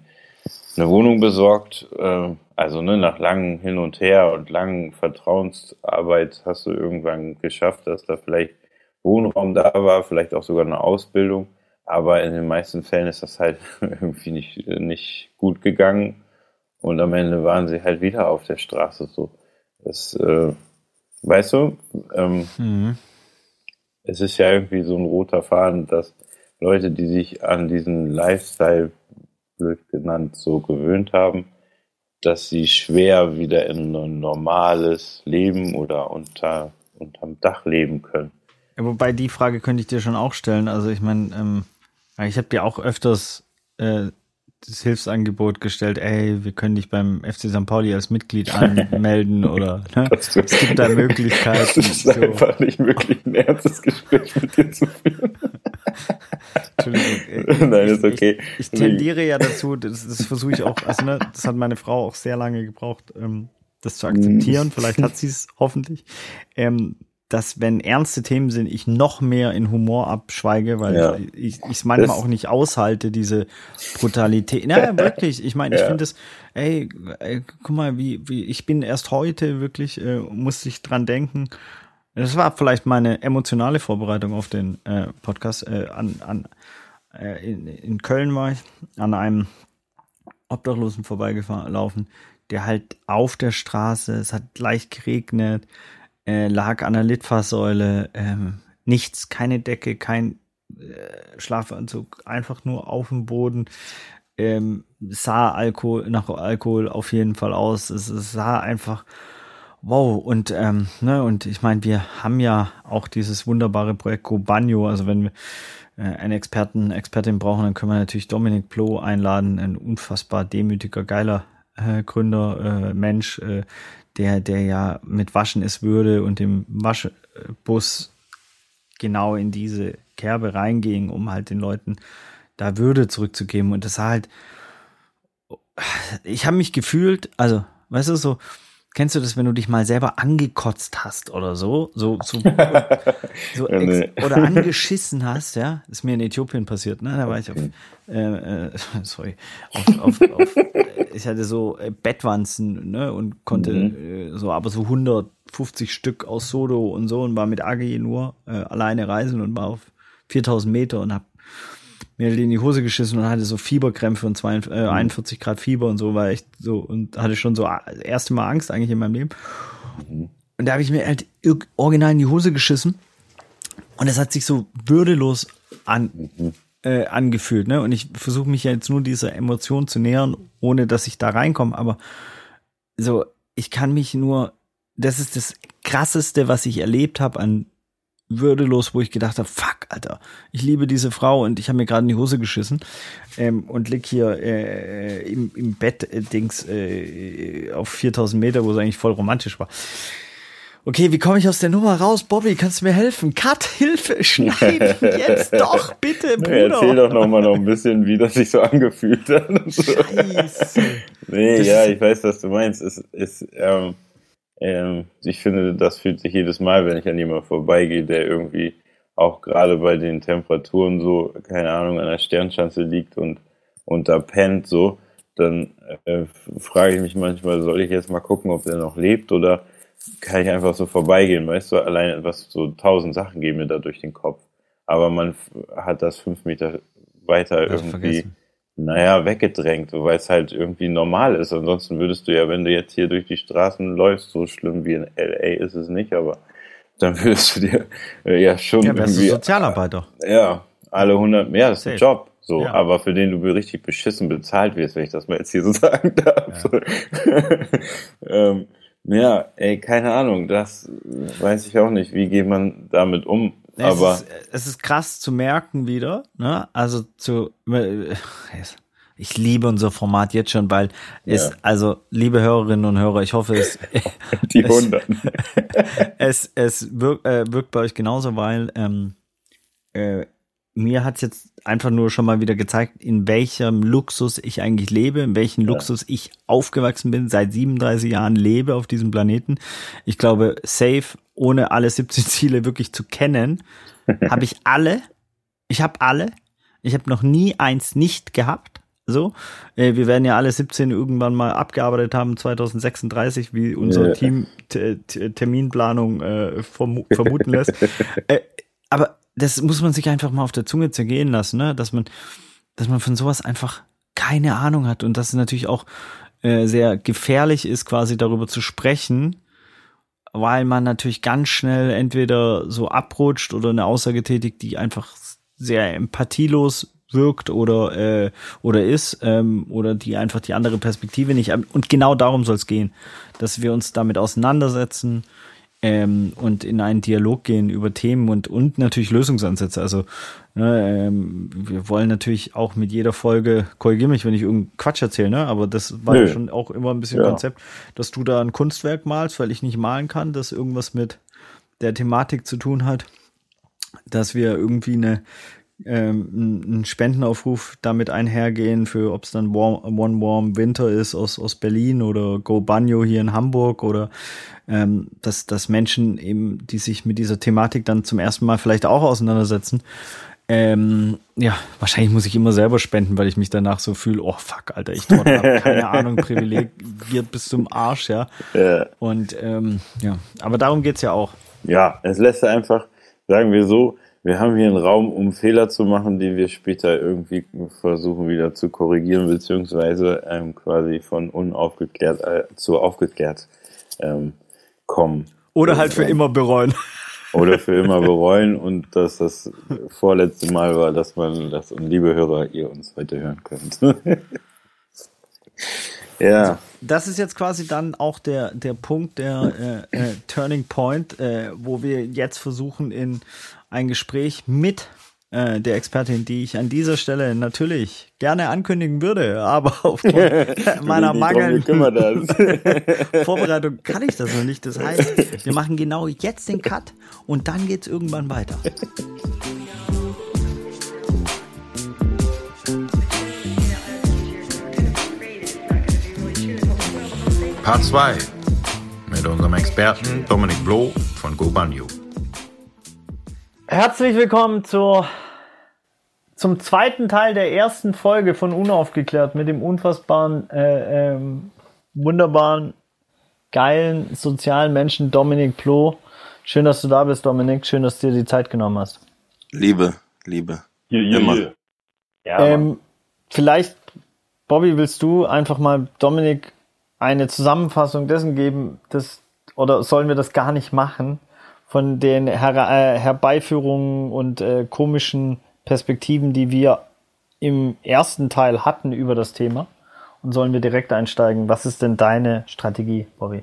S4: eine Wohnung besorgt, äh, also ne, nach langem Hin und Her und langen Vertrauensarbeit hast du irgendwann geschafft, dass da vielleicht Wohnraum da war, vielleicht auch sogar eine Ausbildung, aber in den meisten Fällen ist das halt irgendwie nicht, nicht gut gegangen und am Ende waren sie halt wieder auf der Straße so. Das, äh, weißt du, ähm,
S3: Mhm.
S4: es ist ja irgendwie so ein roter Faden, dass Leute, die sich an diesen Lifestyle, blöd genannt, so gewöhnt haben, dass sie schwer wieder in ein normales Leben oder unter, unterm Dach leben können.
S3: Wobei die Frage könnte ich dir schon auch stellen. Also ich meine, ähm, ich habe dir auch öfters äh, das Hilfsangebot gestellt, ey, wir können dich beim FC St. Pauli als Mitglied anmelden oder ne?
S4: Das du-
S3: es gibt da Möglichkeiten.
S4: Es ist
S3: so.
S4: einfach nicht möglich, ein ernstes Gespräch mit dir zu führen.
S3: Entschuldigung. äh,
S4: Nein,
S3: ich,
S4: ist okay.
S3: Ich, ich tendiere ja dazu, das, das versuche ich auch, also ne, das hat meine Frau auch sehr lange gebraucht, ähm, das zu akzeptieren. Vielleicht hat sie es hoffentlich. Ähm, dass wenn ernste Themen sind, ich noch mehr in Humor abschweige, weil
S4: Ja.
S3: ich ich es manchmal
S4: Das-
S3: auch nicht aushalte, diese Brutalität. Naja, wirklich. Ich meine, ich
S4: Ja.
S3: finde es, ey, ey, guck mal, wie, wie, ich bin erst heute wirklich, äh, musste ich dran denken. Das war vielleicht meine emotionale Vorbereitung auf den äh, Podcast. Äh, an, an, äh, in, in Köln war ich an einem Obdachlosen vorbeigelaufen, der halt auf der Straße, es hat leicht geregnet, äh, lag an der Litfaßsäule, ähm, nichts, keine Decke, kein äh, Schlafanzug, einfach nur auf dem Boden. Ähm, sah Alkohol, nach Alkohol auf jeden Fall aus. Es, es sah einfach wow. Und, ähm, ne, und ich meine, wir haben ja auch dieses wunderbare Projekt Cobanio. Also wenn wir äh, einen Experten, Expertin brauchen, dann können wir natürlich Dominik Plo einladen, ein unfassbar demütiger, geiler äh, Gründer, äh, Mensch, äh, der, der ja mit Waschen es würde und dem Waschbus genau in diese Kerbe reinging, um halt den Leuten da Würde zurückzugeben. Und das war halt, ich habe mich gefühlt, also, weißt du, so, kennst du das, wenn du dich mal selber angekotzt hast oder so, so, so, so
S4: Ja, nee.
S3: oder angeschissen hast, ja, ist mir in Äthiopien passiert, ne, da war ich auf, äh, äh, sorry, auf, auf, auf äh, ich hatte so äh, Bettwanzen, ne, und konnte äh, so, aber so 150 Stück aus Sodo und so und war mit Agi nur äh, alleine reisen und war auf 4000 Meter und hab mir in die Hose geschissen und hatte so Fieberkrämpfe und 42, äh, 41 Grad Fieber und so, war echt so und hatte schon so das erste Mal Angst eigentlich in meinem Leben. Und da habe ich mir halt original in die Hose geschissen und es hat sich so würdelos an, äh, angefühlt, ne? Und ich versuche mich ja jetzt nur dieser Emotion zu nähern, ohne dass ich da reinkomme, aber so, ich kann mich nur, das ist das krasseste, was ich erlebt habe an würdelos, wo ich gedacht habe, fuck, Alter, ich liebe diese Frau und ich habe mir gerade in die Hose geschissen ähm, und lieg hier äh, im, im Bett äh, Dings äh, auf 4000 Meter, wo es eigentlich voll romantisch war. Okay, wie komme ich aus der Nummer raus? Bobby, kannst du mir helfen? Cut, Hilfe, schneiden, jetzt doch, bitte,
S4: Nee, erzähl
S3: Bruder.
S4: doch noch mal noch ein bisschen, wie das sich so angefühlt hat.
S3: Scheiße.
S4: Nee,
S3: Das
S4: ja, ich weiß, was du meinst. Es ist, ähm, ähm, ich finde, das fühlt sich jedes Mal, wenn ich an jemanden vorbeigehe, der irgendwie auch gerade bei den Temperaturen so, keine Ahnung, an der Sternschanze liegt und, und da pennt so, dann äh, frage ich mich manchmal, soll ich jetzt mal gucken, ob der noch lebt oder kann ich einfach so vorbeigehen, weißt du, allein etwas, so tausend Sachen gehen mir da durch den Kopf. Aber man hat das fünf Meter weiter irgendwie
S3: vergessen.
S4: Naja, weggedrängt, weil es halt irgendwie normal ist. Ansonsten würdest du ja, wenn du jetzt hier durch die Straßen läufst, so schlimm wie in LA ist es nicht, aber dann würdest du dir äh, ja schon
S3: Ja, wärst du
S4: irgendwie,
S3: Sozialarbeiter.
S4: ja, alle 100, ja, das ist ein. Job, so,
S3: Ja.
S4: aber für den du richtig beschissen bezahlt wirst, wenn ich das mal jetzt hier so sagen darf. ähm, ja, ey, keine Ahnung, das weiß ich auch nicht, wie geht man damit um,
S3: Es
S4: aber
S3: ist, es ist krass zu merken wieder, ne? Also zu, ich liebe unser Format jetzt schon, weil es,
S4: Ja.
S3: also, liebe Hörerinnen und Hörer, ich hoffe, es,
S4: die
S3: es-
S4: 100.
S3: es, es wirkt, äh, wirkt bei euch genauso, weil ähm, äh, mir hat's jetzt einfach nur schon mal wieder gezeigt, in welchem Luxus ich eigentlich lebe, in welchem Luxus ich aufgewachsen bin, seit 37 Jahren lebe auf diesem Planeten. Ich glaube, safe, ohne alle 17 Ziele wirklich zu kennen, habe ich alle. Ich habe alle. Ich habe noch nie eins nicht gehabt. So, äh, wir werden ja alle 17 irgendwann mal abgearbeitet haben, 2036, wie unser
S4: Ja.
S3: Team Terminplanung äh, vermu vermuten lässt. äh, aber das muss man sich einfach mal auf der Zunge zergehen lassen, ne? dass man, dass man von sowas einfach keine Ahnung hat und dass es natürlich auch äh, sehr gefährlich ist, quasi darüber zu sprechen, weil man natürlich ganz schnell entweder so abrutscht oder eine Aussage tätigt, die einfach sehr empathielos wirkt oder äh, oder ist ähm, oder die einfach die andere Perspektive nicht und genau darum soll es gehen, dass wir uns damit auseinandersetzen ähm, und in einen Dialog gehen über Themen und und natürlich Lösungsansätze. Also ne, ähm, wir wollen natürlich auch mit jeder Folge korrigiere mich, wenn ich irgendeinen Quatsch erzähle, ne? Aber das war ja schon auch immer ein bisschen
S4: Ja.
S3: Konzept, dass du da ein Kunstwerk malst, weil ich nicht malen kann, das irgendwas mit der Thematik zu tun hat, dass wir irgendwie eine ähm, einen Spendenaufruf damit einhergehen für, ob es dann warm, One Warm Winter ist aus, aus Berlin oder Go Banjo hier in Hamburg oder ähm, dass, dass Menschen eben, die sich mit dieser Thematik dann zum ersten Mal vielleicht auch auseinandersetzen, ähm, ja, wahrscheinlich muss ich immer selber spenden, weil ich mich danach so fühle, oh fuck, Alter, ich dort hab keine Ahnung, privilegiert bis zum Arsch, ja.
S4: Ja.
S3: Und ähm, ja, aber darum geht's ja auch.
S4: Ja, es lässt einfach, sagen wir so, wir haben hier einen Raum, um Fehler zu machen, die wir später irgendwie versuchen wieder zu korrigieren, beziehungsweise ähm, quasi von unaufgeklärt äh, zu aufgeklärt ähm, kommen.
S3: Oder halt für immer bereuen.
S4: Oder für immer bereuen und dass das vorletzte Mal war, dass man das, und liebe Hörer, ihr uns heute hören könnt. ja,
S3: das ist jetzt quasi dann auch der, der Punkt, der äh, äh, Turning Point, äh, wo wir jetzt versuchen, in ein Gespräch mit äh, der Expertin, die ich an dieser Stelle natürlich gerne ankündigen würde, aber aufgrund meiner mangelnden Vorbereitung kann ich das noch nicht. Das heißt, wir machen genau jetzt den Cut und dann geht es irgendwann weiter.
S2: Part 2 mit unserem Experten Dominik Bloh von GoBanyu.
S3: Herzlich willkommen zur zum zweiten Teil der ersten Folge von Unaufgeklärt mit dem unfassbaren, äh, ähm, wunderbaren, geilen, sozialen Menschen Dominik Ploh. Schön, dass du da bist, Dominik. Schön, dass du dir die Zeit genommen hast.
S5: Liebe, Liebe.
S4: Ja, ja,
S5: Immer.
S4: ja. Ja.
S3: Ähm, vielleicht, Bobby, willst du einfach mal Dominik eine Zusammenfassung dessen geben, das, oder sollen wir das gar nicht machen, von den Her äh, Herbeiführungen und äh, komischen Perspektiven, die wir im ersten Teil hatten über das Thema? Und sollen wir direkt einsteigen? Was ist denn deine Strategie, Bobby?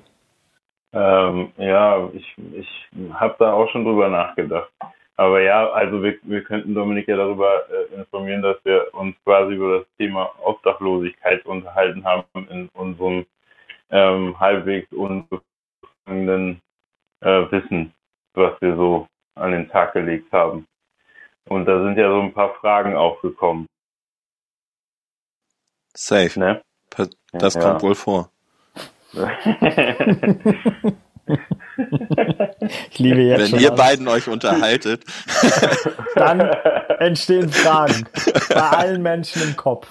S4: Ähm, ja, ich, ich habe da auch schon drüber nachgedacht. Aber ja, also wir, wir könnten Dominik ja darüber äh, informieren, dass wir uns quasi über das Thema Obdachlosigkeit unterhalten haben in unserem ähm, halbwegs unbefangenen äh, Wissen, was wir so an den Tag gelegt haben. Und da sind ja so ein paar Fragen aufgekommen.
S5: Safe.
S4: Ne?
S5: Das
S4: Ja.
S5: kommt wohl vor.
S3: Ich liebe jetzt
S5: Wenn
S3: schon.
S5: ihr
S3: alles.
S5: beiden euch unterhaltet,
S3: Dann entstehen Fragen bei allen Menschen im Kopf.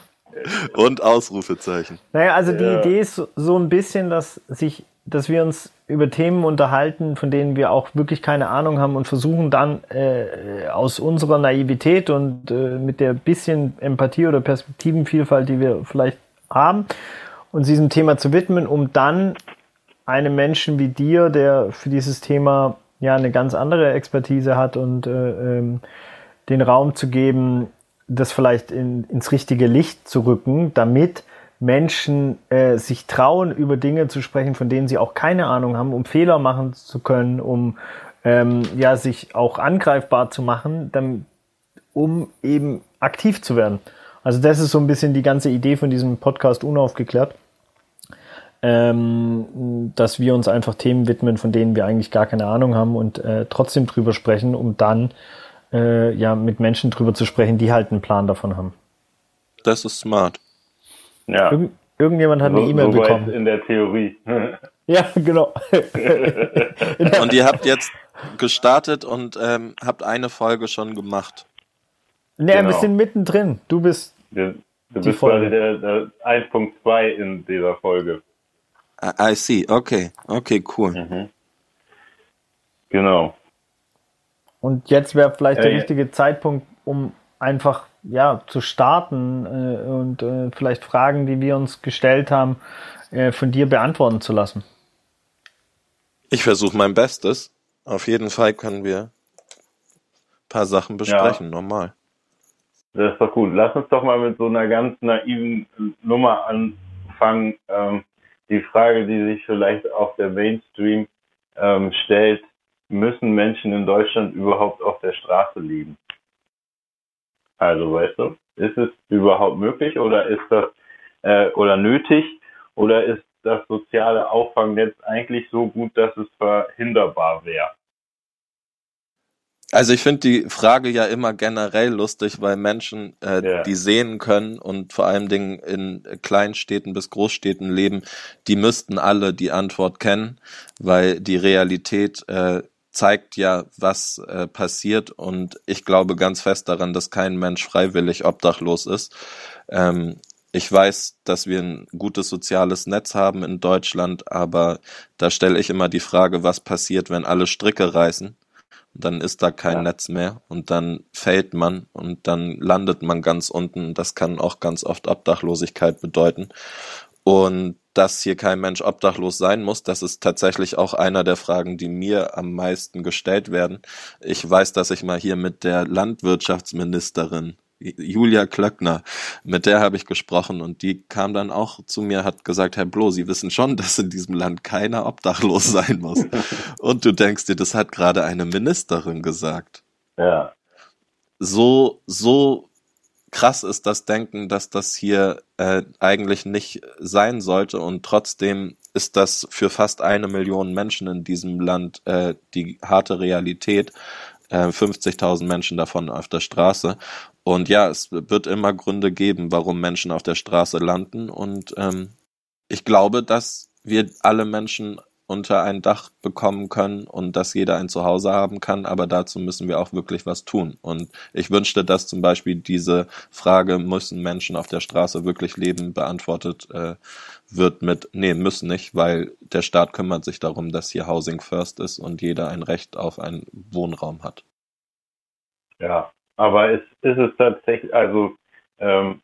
S5: und Ausrufezeichen.
S3: Naja, also die
S4: Ja.
S3: Idee ist so ein bisschen, dass sich, dass wir uns über Themen unterhalten, von denen wir auch wirklich keine Ahnung haben und versuchen dann äh, aus unserer Naivität und äh, mit der bisschen Empathie oder Perspektivenvielfalt, die wir vielleicht haben, uns diesem Thema zu widmen, um dann einem Menschen wie dir, der für dieses Thema ja eine ganz andere Expertise hat und äh, ähm, den Raum zu geben, das vielleicht in, ins richtige Licht zu rücken, damit Menschen äh, sich trauen, über Dinge zu sprechen, von denen sie auch keine Ahnung haben, um Fehler machen zu können, um ähm, ja sich auch angreifbar zu machen, dann, um eben aktiv zu werden. Also das ist so ein bisschen die ganze Idee von diesem Podcast unaufgeklärt, ähm, dass wir uns einfach Themen widmen, von denen wir eigentlich gar keine Ahnung haben und äh, trotzdem drüber sprechen, um dann äh, ja mit Menschen drüber zu sprechen, die halt einen Plan davon haben.
S5: Das ist smart.
S4: Ja.
S3: Irgend, irgendjemand hat eine
S4: So-
S3: E-Mail
S4: soweit
S3: bekommen.
S4: in der Theorie.
S3: Ja, genau.
S5: Und ihr habt jetzt gestartet und ähm, habt eine Folge schon gemacht.
S3: Nee, wir
S4: Genau.
S3: sind mittendrin. Du bist.
S4: Du, du
S3: Die
S4: bist
S3: Folge.
S4: quasi der, der 1.2 in dieser Folge.
S5: I I see. Okay. Okay, cool.
S4: Mhm. Genau.
S3: Und jetzt wäre vielleicht der
S4: Äh,
S3: richtige Zeitpunkt, um einfach ja zu starten äh, und äh, vielleicht Fragen, die wir uns gestellt haben, äh, von dir beantworten zu lassen.
S5: Ich versuche mein Bestes. Auf jeden Fall können wir ein paar Sachen besprechen, normal.
S4: Das ist doch gut. Lass uns doch mal mit so einer ganz naiven Nummer anfangen. Ähm, die Frage, die sich vielleicht auch der Mainstream ähm, stellt, müssen Menschen in Deutschland überhaupt auf der Straße liegen? Also, weißt du, ist es überhaupt möglich oder ist das äh, oder nötig oder ist das soziale Auffangnetz eigentlich so gut, dass es verhinderbar wäre?
S5: Also ich finde die Frage ja immer generell lustig, weil Menschen, äh,
S4: Ja.
S5: die sehen können und vor allen Dingen in Kleinstädten bis Großstädten leben, die müssten alle die Antwort kennen, weil die Realität äh, zeigt ja, was äh, passiert und ich glaube ganz fest daran, dass kein Mensch freiwillig obdachlos ist. Ähm, ich weiß, dass wir ein gutes soziales Netz haben in Deutschland, aber da stelle ich immer die Frage, was passiert, wenn alle Stricke reißen? dann ist da kein
S4: Ja.
S5: Netz mehr und dann fällt man und dann landet man ganz unten. Das kann auch ganz oft Obdachlosigkeit bedeuten. Und dass hier kein Mensch obdachlos sein muss, das ist tatsächlich auch einer der Fragen, die mir am meisten gestellt werden. Ich weiß, dass ich mal hier mit der Landwirtschaftsministerin Julia Klöckner, mit der habe ich gesprochen und die kam dann auch zu mir, hat gesagt, Herr Bloh, Sie wissen schon, dass in diesem Land keiner obdachlos sein muss. und du denkst dir, das hat gerade eine Ministerin gesagt.
S4: Ja.
S5: So, so krass ist das Denken, dass das hier äh, eigentlich nicht sein sollte und trotzdem ist das für fast eine Million Menschen in diesem Land äh, die harte Realität. Äh, 50.000 Menschen davon auf der Straße. Und ja, es wird immer Gründe geben, warum Menschen auf der Straße landen. Und ähm, ich glaube, dass wir alle Menschen unter ein Dach bekommen können und dass jeder ein Zuhause haben kann, aber dazu müssen wir auch wirklich was tun. Und ich wünschte, dass zum Beispiel diese Frage, müssen Menschen auf der Straße wirklich leben, beantwortet äh, wird mit, nee, müssen nicht, weil der Staat kümmert sich darum, dass hier Housing First ist und jeder ein Recht auf einen Wohnraum hat.
S4: Ja, aber ist, ist es tatsächlich, also ähm,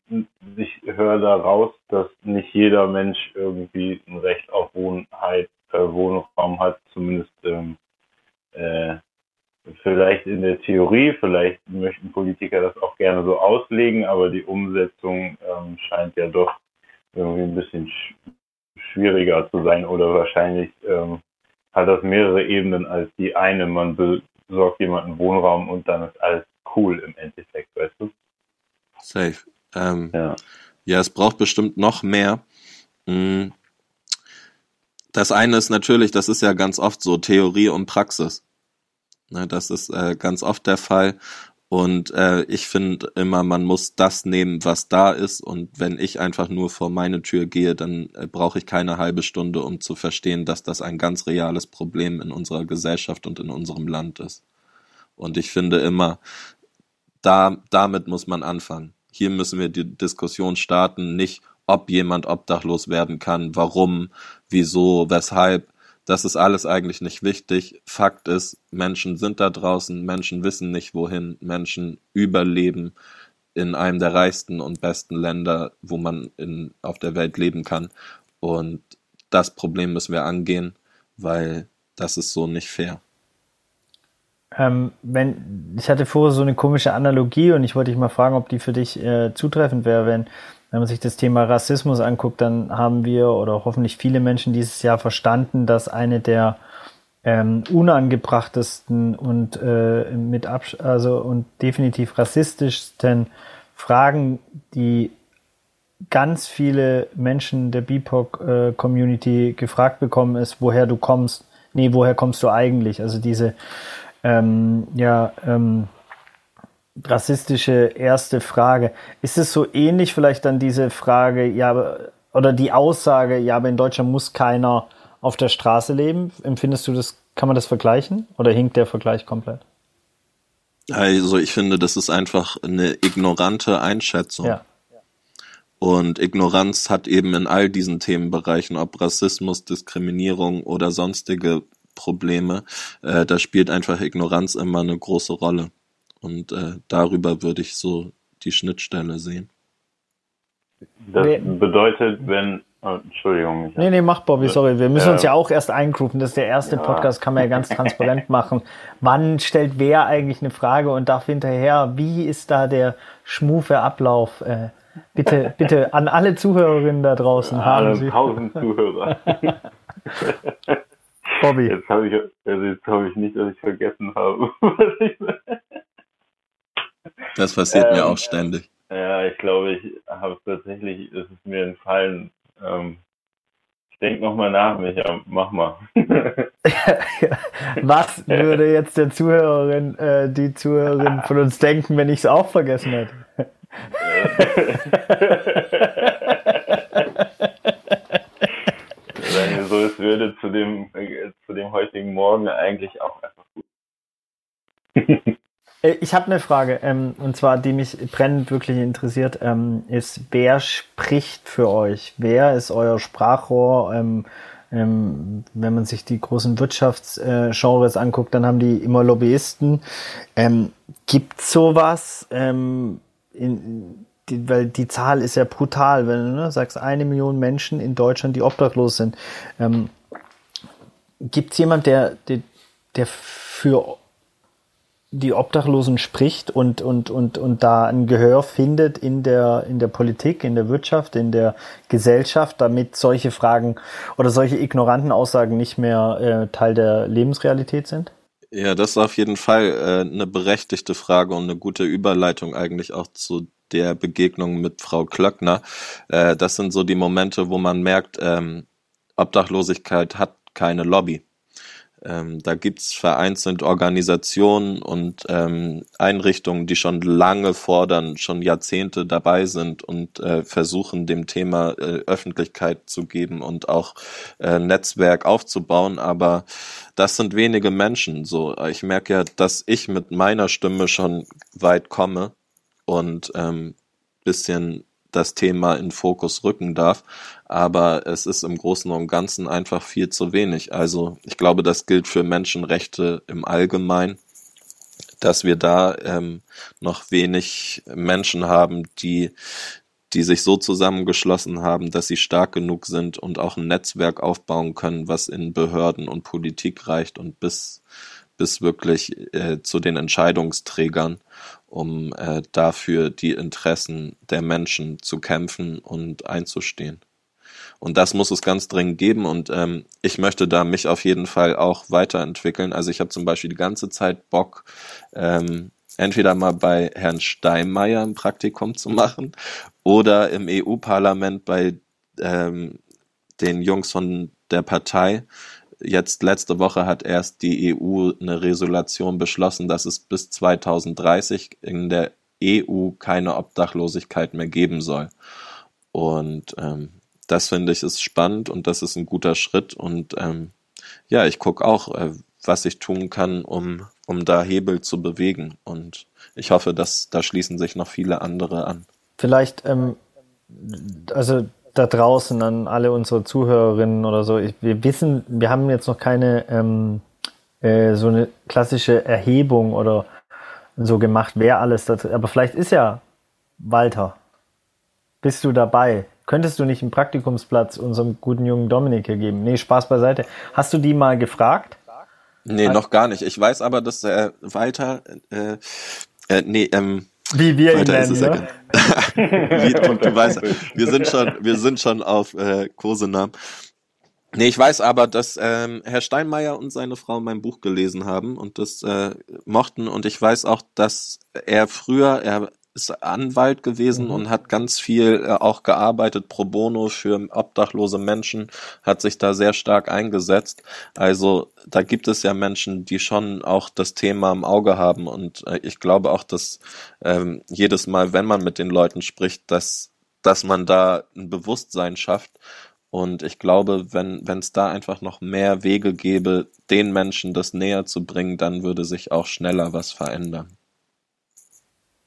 S4: ich höre da raus, dass nicht jeder Mensch irgendwie ein Recht auf Wohnheit äh, Wohnraum hat, zumindest ähm, äh, vielleicht in der Theorie, vielleicht möchten Politiker das auch gerne so auslegen, aber die Umsetzung ähm, scheint ja doch irgendwie ein bisschen sch schwieriger zu sein oder wahrscheinlich ähm, hat das mehrere Ebenen als die eine. Man besorgt jemanden Wohnraum und dann ist alles cool im Endeffekt, weißt du?
S5: Safe. Ähm, ja. ja, es braucht bestimmt noch mehr. Mhm. Das eine ist natürlich, das ist ja ganz oft so, Theorie und Praxis. Ne, das ist äh, ganz oft der Fall. Und äh, ich finde immer, man muss das nehmen, was da ist. Und wenn ich einfach nur vor meine Tür gehe, dann äh, brauche ich keine halbe Stunde, um zu verstehen, dass das ein ganz reales Problem in unserer Gesellschaft und in unserem Land ist. Und ich finde immer, da, damit muss man anfangen. Hier müssen wir die Diskussion starten, nicht ob jemand obdachlos werden kann, warum, wieso, weshalb. Das ist alles eigentlich nicht wichtig. Fakt ist, Menschen sind da draußen, Menschen wissen nicht wohin, Menschen überleben in einem der reichsten und besten Länder, wo man in, auf der Welt leben kann. Und das Problem müssen wir angehen, weil das ist so nicht fair.
S3: Ähm, wenn, ich hatte vorher so eine komische Analogie und ich wollte dich mal fragen, ob die für dich äh, zutreffend wäre, wenn wenn man sich das Thema Rassismus anguckt, dann haben wir oder hoffentlich viele Menschen dieses Jahr verstanden, dass eine der ähm, unangebrachtesten und äh, mit Abs also und definitiv rassistischsten Fragen, die ganz viele Menschen der BIPOC-Community äh, gefragt bekommen, ist, woher du kommst. Nee, woher kommst du eigentlich? Also diese ähm, ja, ähm, rassistische erste Frage. Ist es so ähnlich vielleicht dann diese Frage, ja, oder die Aussage, ja, aber in Deutschland muss keiner auf der Straße leben? Empfindest du das, kann man das vergleichen? Oder hinkt der Vergleich komplett?
S5: Also ich finde, das ist einfach eine ignorante Einschätzung. Ja. Und Ignoranz hat eben in all diesen Themenbereichen, ob Rassismus, Diskriminierung oder sonstige Probleme, äh, da spielt einfach Ignoranz immer eine große Rolle. Und äh, darüber würde ich so die Schnittstelle sehen.
S4: Das nee. bedeutet, wenn Oh, Entschuldigung.
S3: Nee, nee, mach Bobby, sorry. Wir müssen äh, uns ja auch erst eingrufen. Das ist der erste ja. Podcast, kann man ja ganz transparent machen. Wann stellt wer eigentlich eine Frage und darf hinterher, wie ist da der schmufe Ablauf? Äh, bitte, bitte an alle Zuhörerinnen da draußen
S4: alle haben Sie. tausend Zuhörer. Bobby. Jetzt habe ich, also jetzt habe ich nicht, dass ich vergessen habe,
S5: das passiert ähm, mir auch ständig.
S4: Ja, ich glaube, ich habe tatsächlich, es ist mir entfallen. Ähm, ich denke nochmal nach, Micha, mach mal.
S3: Was würde jetzt der Zuhörerin, äh, die Zuhörerin von uns denken, wenn ich es auch vergessen hätte?
S4: Sagen wir so, es würde zu dem, äh, zu dem heutigen Morgen eigentlich auch einfach gut.
S3: Äh, ich habe eine Frage, ähm, und zwar, die mich brennend wirklich interessiert, ähm, ist, wer spricht für euch? Wer ist euer Sprachrohr? Ähm, ähm, wenn man sich die großen Wirtschaftsgenres äh, anguckt, dann haben die immer Lobbyisten. Ähm, gibt sowas? Ähm, in, die, weil die Zahl ist ja brutal, wenn du ne, sagst, eine Million Menschen in Deutschland, die obdachlos sind. Ähm, Gibt es jemand, der, der, der für die Obdachlosen spricht und, und, und, und da ein Gehör findet in der, in der Politik, in der Wirtschaft, in der Gesellschaft, damit solche Fragen oder solche ignoranten Aussagen nicht mehr äh, Teil der Lebensrealität sind?
S5: Ja, das ist auf jeden Fall äh, eine berechtigte Frage und eine gute Überleitung eigentlich auch zu der Begegnung mit Frau Klöckner. Äh, das sind so die Momente, wo man merkt, ähm, Obdachlosigkeit hat keine Lobby ähm, da gibt's vereinzelt Organisationen und ähm, Einrichtungen, die schon lange fordern, schon Jahrzehnte dabei sind und äh, versuchen, dem Thema äh, Öffentlichkeit zu geben und auch äh, Netzwerk aufzubauen. Aber das sind wenige Menschen. So, ich merke ja, dass ich mit meiner Stimme schon weit komme und ähm, bisschen das Thema in Fokus rücken darf. Aber es ist im Großen und Ganzen einfach viel zu wenig. Also ich glaube, das gilt für Menschenrechte im Allgemeinen, dass wir da ähm, noch wenig Menschen haben, die die sich so zusammengeschlossen haben, dass sie stark genug sind und auch ein Netzwerk aufbauen können, was in Behörden und Politik reicht und bis bis wirklich äh, zu den Entscheidungsträgern um äh, dafür die Interessen der Menschen zu kämpfen und einzustehen. Und das muss es ganz dringend geben und ähm, ich möchte da mich auf jeden Fall auch weiterentwickeln. Also ich habe zum Beispiel die ganze Zeit Bock, ähm, entweder mal bei Herrn Steinmeier ein Praktikum zu machen oder im EU-Parlament bei ähm, den Jungs von der Partei Jetzt letzte Woche hat erst die EU eine Resolution beschlossen, dass es bis 2030 in der EU keine Obdachlosigkeit mehr geben soll. Und ähm, das finde ich ist spannend und das ist ein guter Schritt. Und ähm, ja, ich gucke auch, äh, was ich tun kann, um, um da Hebel zu bewegen. Und ich hoffe, dass da schließen sich noch viele andere an.
S3: Vielleicht, ähm, also da draußen an alle unsere Zuhörerinnen oder so, ich, wir wissen, wir haben jetzt noch keine ähm, äh, so eine klassische Erhebung oder so gemacht, wer alles dazu, aber vielleicht ist ja Walter. Bist du dabei? Könntest du nicht einen Praktikumsplatz unserem guten jungen Dominik geben? Nee, Spaß beiseite. Hast du die mal gefragt?
S5: Nee, noch gar nicht. Ich weiß aber, dass äh, Walter, äh, äh, nee, ähm,
S3: wie wir ihn nennen,
S5: ne? Wie, und du weißt, wir sind schon, wir sind schon auf äh, Kosenamen. Nee, ich weiß aber, dass ähm, Herr Steinmeier und seine Frau mein Buch gelesen haben und das äh, mochten. Und ich weiß auch, dass er früher, er ist Anwalt gewesen mhm. und hat ganz viel äh, auch gearbeitet pro bono für obdachlose Menschen, hat sich da sehr stark eingesetzt. Also da gibt es ja Menschen, die schon auch das Thema im Auge haben und äh, ich glaube auch, dass ähm, jedes Mal, wenn man mit den Leuten spricht, dass dass man da ein Bewusstsein schafft und ich glaube, wenn wenn es da einfach noch mehr Wege gäbe, den Menschen das näher zu bringen, dann würde sich auch schneller was verändern.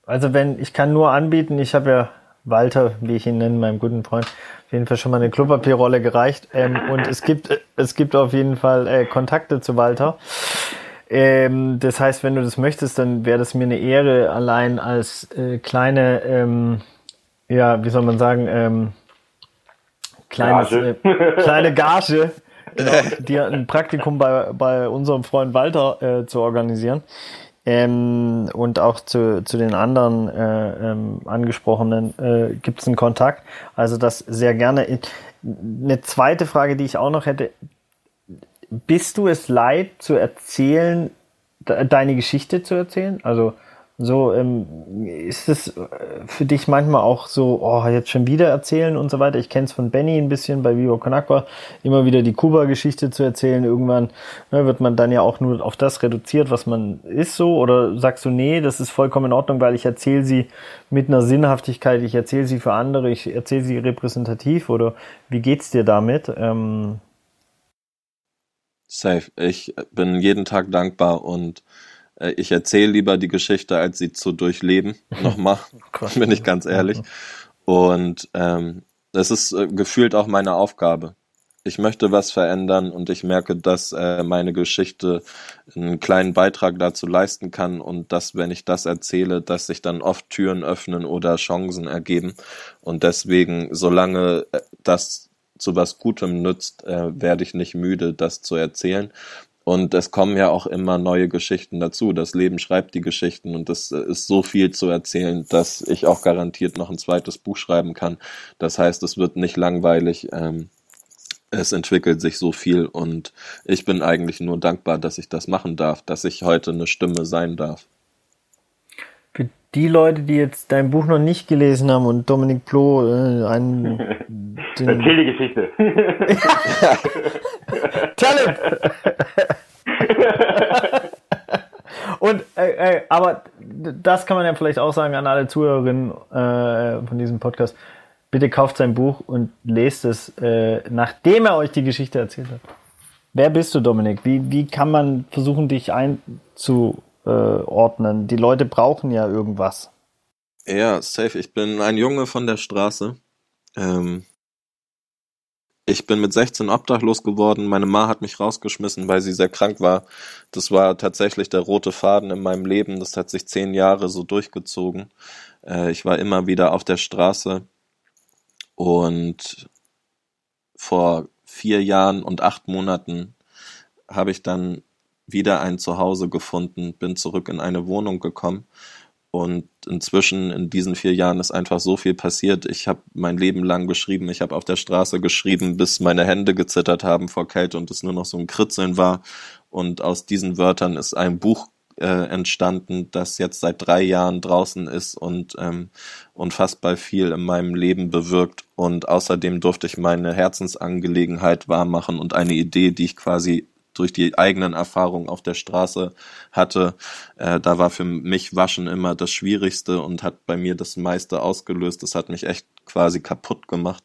S3: Also wenn, ich kann nur anbieten, ich habe ja Walter, wie ich ihn nenne, meinem guten Freund, auf jeden Fall schon mal eine Klopapierrolle gereicht. Ähm, und es gibt, es gibt auf jeden Fall äh, Kontakte zu Walter. Ähm, das heißt, wenn du das möchtest, dann wäre das mir eine Ehre, allein als äh, kleine, ähm, ja, wie soll man sagen, ähm, kleines, Gage. Äh, kleine Gage, genau, dir ein Praktikum bei, bei unserem Freund Walter äh, zu organisieren. Ähm, und auch zu, zu den anderen äh, ähm, angesprochenen äh, gibt es einen Kontakt. Also das sehr gerne. Eine zweite Frage, die ich auch noch hätte. Bist du es leid zu erzählen, deine Geschichte zu erzählen? Also so, ähm, ist es äh, für dich manchmal auch so, oh, jetzt schon wieder erzählen und so weiter? Ich kenne es von Benny ein bisschen bei Vivo Con immer wieder die Kuba-Geschichte zu erzählen. Irgendwann ne, wird man dann ja auch nur auf das reduziert, was man ist so. Oder sagst du, nee, das ist vollkommen in Ordnung, weil ich erzähle sie mit einer Sinnhaftigkeit, ich erzähle sie für andere, ich erzähle sie repräsentativ oder wie geht's dir damit? Ähm
S5: Safe. Ich bin jeden Tag dankbar und äh, ich erzähle lieber die Geschichte, als sie zu durchleben. Nochmal, oh bin ich ganz ehrlich. Und ähm, das ist äh, gefühlt auch meine Aufgabe. Ich möchte was verändern und ich merke, dass äh, meine Geschichte einen kleinen Beitrag dazu leisten kann und dass, wenn ich das erzähle, dass sich dann oft Türen öffnen oder Chancen ergeben. Und deswegen, solange äh, das zu was Gutem nützt, äh, werde ich nicht müde, das zu erzählen. Und es kommen ja auch immer neue Geschichten dazu. Das Leben schreibt die Geschichten und es ist so viel zu erzählen, dass ich auch garantiert noch ein zweites Buch schreiben kann. Das heißt, es wird nicht langweilig. Ähm, es entwickelt sich so viel und ich bin eigentlich nur dankbar, dass ich das machen darf, dass ich heute eine Stimme sein darf.
S3: Die Leute, die jetzt dein Buch noch nicht gelesen haben und Dominik Plo äh, einen.
S1: Den Erzähl die Geschichte.
S3: Tell it! Und äh, äh, aber das kann man ja vielleicht auch sagen an alle Zuhörerinnen äh, von diesem Podcast. Bitte kauft sein Buch und lest es, äh, nachdem er euch die Geschichte erzählt hat. Wer bist du, Dominik? Wie, wie kann man versuchen, dich einzuordnen? Die Leute brauchen ja irgendwas.
S5: Ja, safe. Ich bin ein Junge von der Straße. Ähm, ich bin mit 16 obdachlos geworden. Meine Ma hat mich rausgeschmissen, weil sie sehr krank war. Das war tatsächlich der rote Faden in meinem Leben. Das hat sich zehn Jahre so durchgezogen. Äh, ich war immer wieder auf der Straße. Und vor vier Jahren und acht Monaten habe ich dann wieder ein Zuhause gefunden, bin zurück in eine Wohnung gekommen und inzwischen in diesen vier Jahren ist einfach so viel passiert. Ich habe mein Leben lang geschrieben. Ich habe auf der Straße geschrieben, bis meine Hände gezittert haben vor Kälte und es nur noch so ein Kritzeln war. Und aus diesen Wörtern ist ein Buch äh, entstanden, das jetzt seit drei Jahren draußen ist und ähm, unfassbar viel in meinem Leben bewirkt. Und außerdem durfte ich meine Herzensangelegenheit wahrmachen und eine Idee, die ich quasi durch die eigenen Erfahrungen auf der Straße hatte. Äh, da war für mich Waschen immer das Schwierigste und hat bei mir das meiste ausgelöst. Das hat mich echt quasi kaputt gemacht.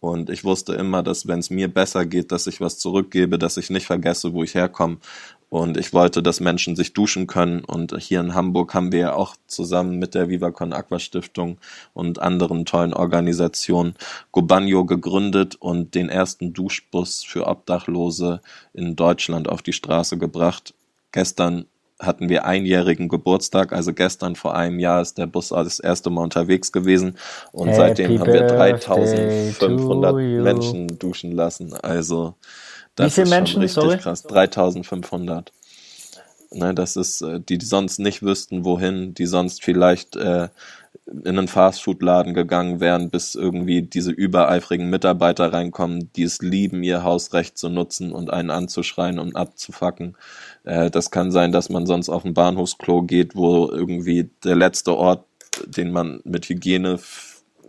S5: Und ich wusste immer, dass wenn es mir besser geht, dass ich was zurückgebe, dass ich nicht vergesse, wo ich herkomme. Und ich wollte, dass Menschen sich duschen können. Und hier in Hamburg haben wir ja auch zusammen mit der VivaCon Aqua Stiftung und anderen tollen Organisationen Gobanyo gegründet und den ersten Duschbus für Obdachlose in Deutschland auf die Straße gebracht. Gestern hatten wir einjährigen Geburtstag, also gestern vor einem Jahr ist der Bus das erste Mal unterwegs gewesen und Happy seitdem haben wir 3500 Menschen duschen lassen. Also das
S3: Wie viele
S5: ist
S3: Menschen,
S5: richtig
S3: sorry?
S5: krass. 3500. Ne, das ist, äh, die, die sonst nicht wüssten, wohin, die sonst vielleicht äh, in einen Fastfood-Laden gegangen wären, bis irgendwie diese übereifrigen Mitarbeiter reinkommen, die es lieben, ihr Hausrecht zu nutzen und einen anzuschreien und abzufacken. Äh, das kann sein, dass man sonst auf ein Bahnhofsklo geht, wo irgendwie der letzte Ort, den man mit Hygiene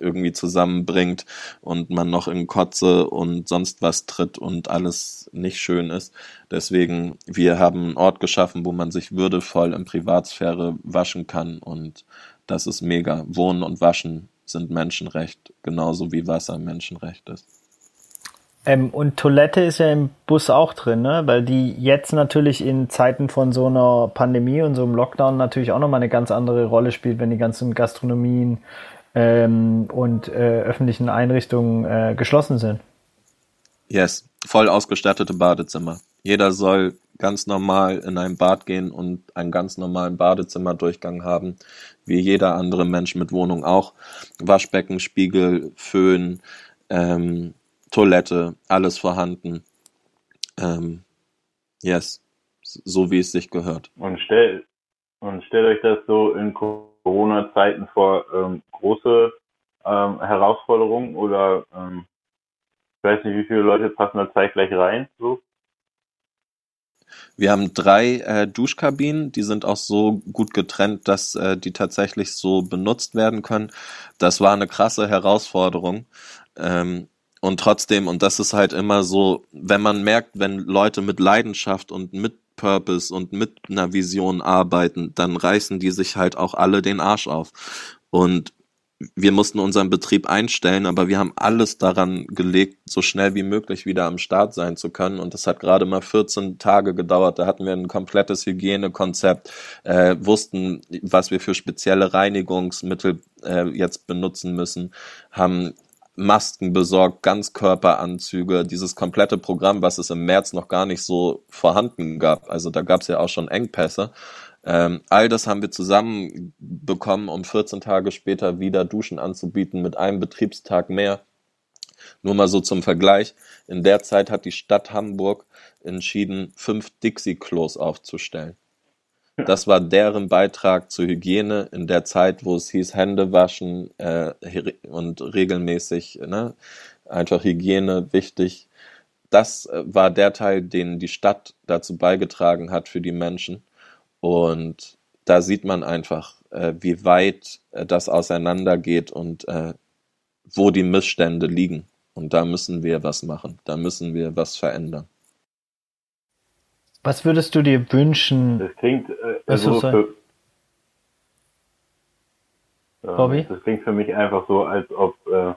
S5: irgendwie zusammenbringt und man noch in Kotze und sonst was tritt und alles nicht schön ist. Deswegen, wir haben einen Ort geschaffen, wo man sich würdevoll in Privatsphäre waschen kann und das ist mega. Wohnen und Waschen sind Menschenrecht, genauso wie Wasser Menschenrecht ist.
S3: Ähm, und Toilette ist ja im Bus auch drin, ne? weil die jetzt natürlich in Zeiten von so einer Pandemie und so einem Lockdown natürlich auch nochmal eine ganz andere Rolle spielt, wenn die ganzen Gastronomien ähm, und äh, öffentlichen Einrichtungen äh, geschlossen sind.
S5: Yes, voll ausgestattete Badezimmer. Jeder soll ganz normal in ein Bad gehen und einen ganz normalen Badezimmerdurchgang haben, wie jeder andere Mensch mit Wohnung auch. Waschbecken, Spiegel, Föhn, ähm, Toilette, alles vorhanden. Ähm, yes, so wie es sich gehört.
S4: Und stellt und stellt euch das so in Corona-Zeiten vor ähm, große ähm, Herausforderungen oder ähm, ich weiß nicht, wie viele Leute passen da zeitgleich rein? So?
S5: Wir haben drei äh, Duschkabinen, die sind auch so gut getrennt, dass äh, die tatsächlich so benutzt werden können. Das war eine krasse Herausforderung. Ähm, und trotzdem, und das ist halt immer so, wenn man merkt, wenn Leute mit Leidenschaft und mit Purpose und mit einer Vision arbeiten, dann reißen die sich halt auch alle den Arsch auf. Und wir mussten unseren Betrieb einstellen, aber wir haben alles daran gelegt, so schnell wie möglich wieder am Start sein zu können. Und das hat gerade mal 14 Tage gedauert. Da hatten wir ein komplettes Hygienekonzept, äh, wussten, was wir für spezielle Reinigungsmittel äh, jetzt benutzen müssen, haben Masken besorgt, Ganzkörperanzüge, dieses komplette Programm, was es im März noch gar nicht so vorhanden gab. Also da gab es ja auch schon Engpässe. Ähm, all das haben wir zusammenbekommen, um 14 Tage später wieder Duschen anzubieten mit einem Betriebstag mehr. Nur mal so zum Vergleich. In der Zeit hat die Stadt Hamburg entschieden, fünf Dixie-Klos aufzustellen. Das war deren Beitrag zur Hygiene in der Zeit, wo es hieß, Hände waschen äh, und regelmäßig, ne, einfach Hygiene wichtig. Das äh, war der Teil, den die Stadt dazu beigetragen hat für die Menschen. Und da sieht man einfach, äh, wie weit äh, das auseinandergeht und äh, wo die Missstände liegen. Und da müssen wir was machen. Da müssen wir was verändern.
S3: Was würdest du dir wünschen?
S4: Das klingt, äh, Also
S3: so,
S4: für, ja,
S3: Bobby?
S4: Das klingt für mich einfach so, als ob, äh,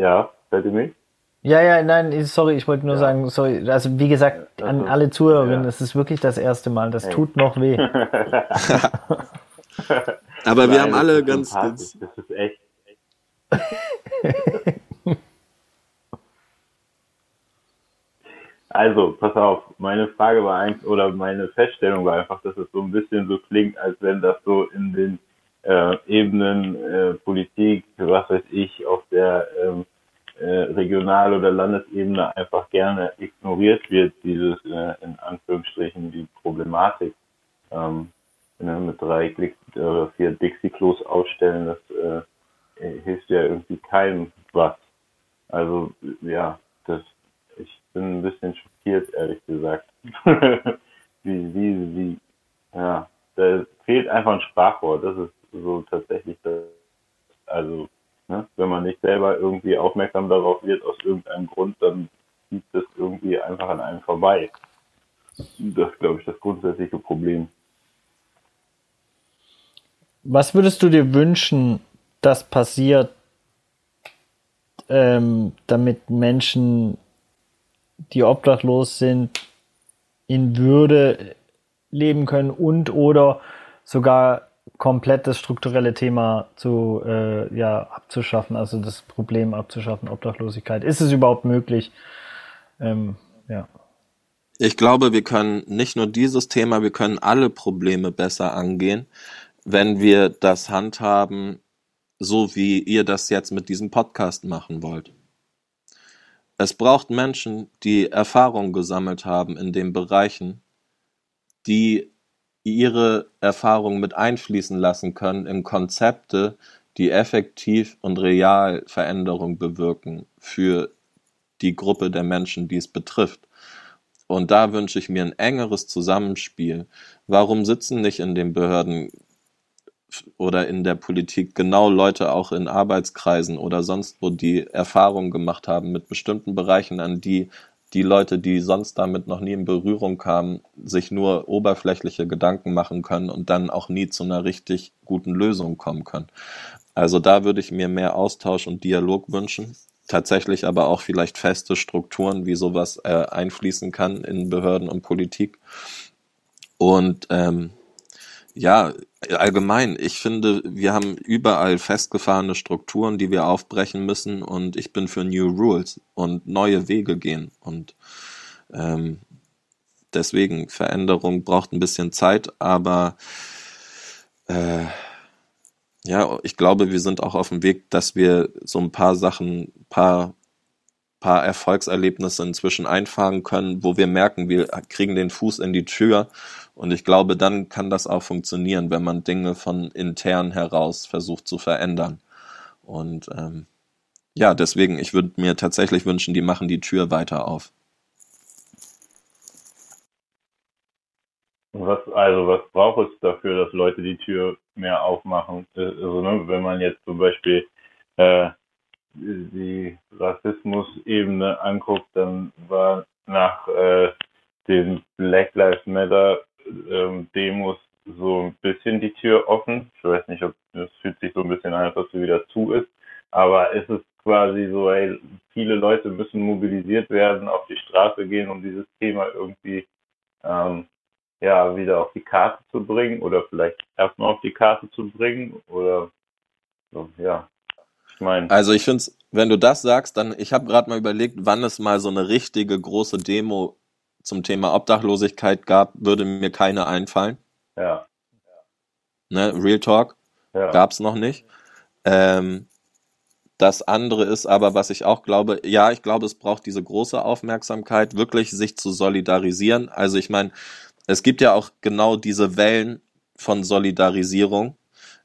S4: ja, hört ihr mich?
S3: Ja, ja, nein, sorry, ich wollte nur
S4: Ja.
S3: sagen, sorry, also wie gesagt, an
S4: Also,
S3: alle Zuhörerinnen,
S4: ja.
S3: es ist wirklich das erste Mal, das
S4: Hey.
S3: tut noch weh.
S5: Aber wir
S4: Nein,
S5: haben
S4: das
S5: alle ganz, ganz
S4: Das ist echt. Also, pass auf, meine Frage war eigentlich, oder meine Feststellung war einfach, dass es so ein bisschen so klingt, als wenn das so in den äh, Ebenen äh, Politik, was weiß ich, auf der ähm, äh, Regional- oder Landesebene einfach gerne ignoriert wird, dieses äh, in Anführungsstrichen die Problematik. Ähm, ne, mit drei Klick oder vier Dixie-Klos ausstellen, das äh, hilft ja irgendwie keinem was. Also ja, bin ein bisschen schockiert, ehrlich gesagt. wie, wie, wie, ja, da fehlt einfach ein Sprachrohr. Das ist so tatsächlich das, also, ne, wenn man nicht selber irgendwie aufmerksam darauf wird, aus irgendeinem Grund, dann zieht das irgendwie einfach an einem vorbei. Das ist, glaube ich, das grundsätzliche Problem.
S3: Was würdest du dir wünschen, dass passiert, ähm, damit Menschen, die obdachlos sind, in Würde leben können und oder sogar komplett das strukturelle Thema zu äh, ja abzuschaffen, also das Problem abzuschaffen, Obdachlosigkeit. Ist es überhaupt möglich? Ähm, ja.
S5: Ich glaube, wir können nicht nur dieses Thema, wir können alle Probleme besser angehen, wenn wir das handhaben, so wie ihr das jetzt mit diesem Podcast machen wollt. Es braucht Menschen, die Erfahrung gesammelt haben in den Bereichen, die ihre Erfahrung mit einfließen lassen können in Konzepte, die effektiv und real Veränderung bewirken für die Gruppe der Menschen, die es betrifft. Und da wünsche ich mir ein engeres Zusammenspiel. Warum sitzen nicht in den Behörden oder in der Politik genau Leute auch in Arbeitskreisen oder sonst wo, die Erfahrungen gemacht haben mit bestimmten Bereichen, an die die Leute, die sonst damit noch nie in Berührung kamen, sich nur oberflächliche Gedanken machen können und dann auch nie zu einer richtig guten Lösung kommen können. Also da würde ich mir mehr Austausch und Dialog wünschen. Tatsächlich aber auch vielleicht feste Strukturen, wie sowas äh, einfließen kann in Behörden und Politik. Und ähm, ja, allgemein, ich finde, wir haben überall festgefahrene Strukturen, die wir aufbrechen müssen und ich bin für New Rules und neue Wege gehen und ähm, deswegen Veränderung braucht ein bisschen Zeit, aber äh, ja, ich glaube, wir sind auch auf dem Weg, dass wir so ein paar Sachen, paar paar Erfolgserlebnisse inzwischen einfahren können, wo wir merken, wir kriegen den Fuß in die Tür. Und ich glaube, dann kann das auch funktionieren, wenn man Dinge von intern heraus versucht zu verändern. Und ähm, ja, deswegen, ich würde mir tatsächlich wünschen, die machen die Tür weiter auf.
S4: Was, also was braucht es dafür, dass Leute die Tür mehr aufmachen? Äh, Also ne, wenn man jetzt zum Beispiel äh, die Rassismus-Ebene anguckt, dann war nach äh, den Black Lives Matter ähm, Demos so ein bisschen die Tür offen. Ich weiß nicht, ob es fühlt sich so ein bisschen an, ob sie wieder zu ist. Aber es ist quasi so, ey, viele Leute müssen mobilisiert werden, auf die Straße gehen, um dieses Thema irgendwie ähm, ja wieder auf die Karte zu bringen oder vielleicht erstmal auf die Karte zu bringen oder so, ja. Meine,
S5: Also ich finde wenn du das sagst, dann, ich habe gerade mal überlegt, wann es mal so eine richtige große Demo zum Thema Obdachlosigkeit gab, würde mir keine einfallen.
S4: ja,
S5: Ne? Real Talk.
S4: ja.
S5: gab's noch nicht. Ähm, das andere ist aber, was ich auch glaube, ja, ich glaube, es braucht diese große Aufmerksamkeit, wirklich sich zu solidarisieren. Also ich meine, es gibt ja auch genau diese Wellen von Solidarisierung.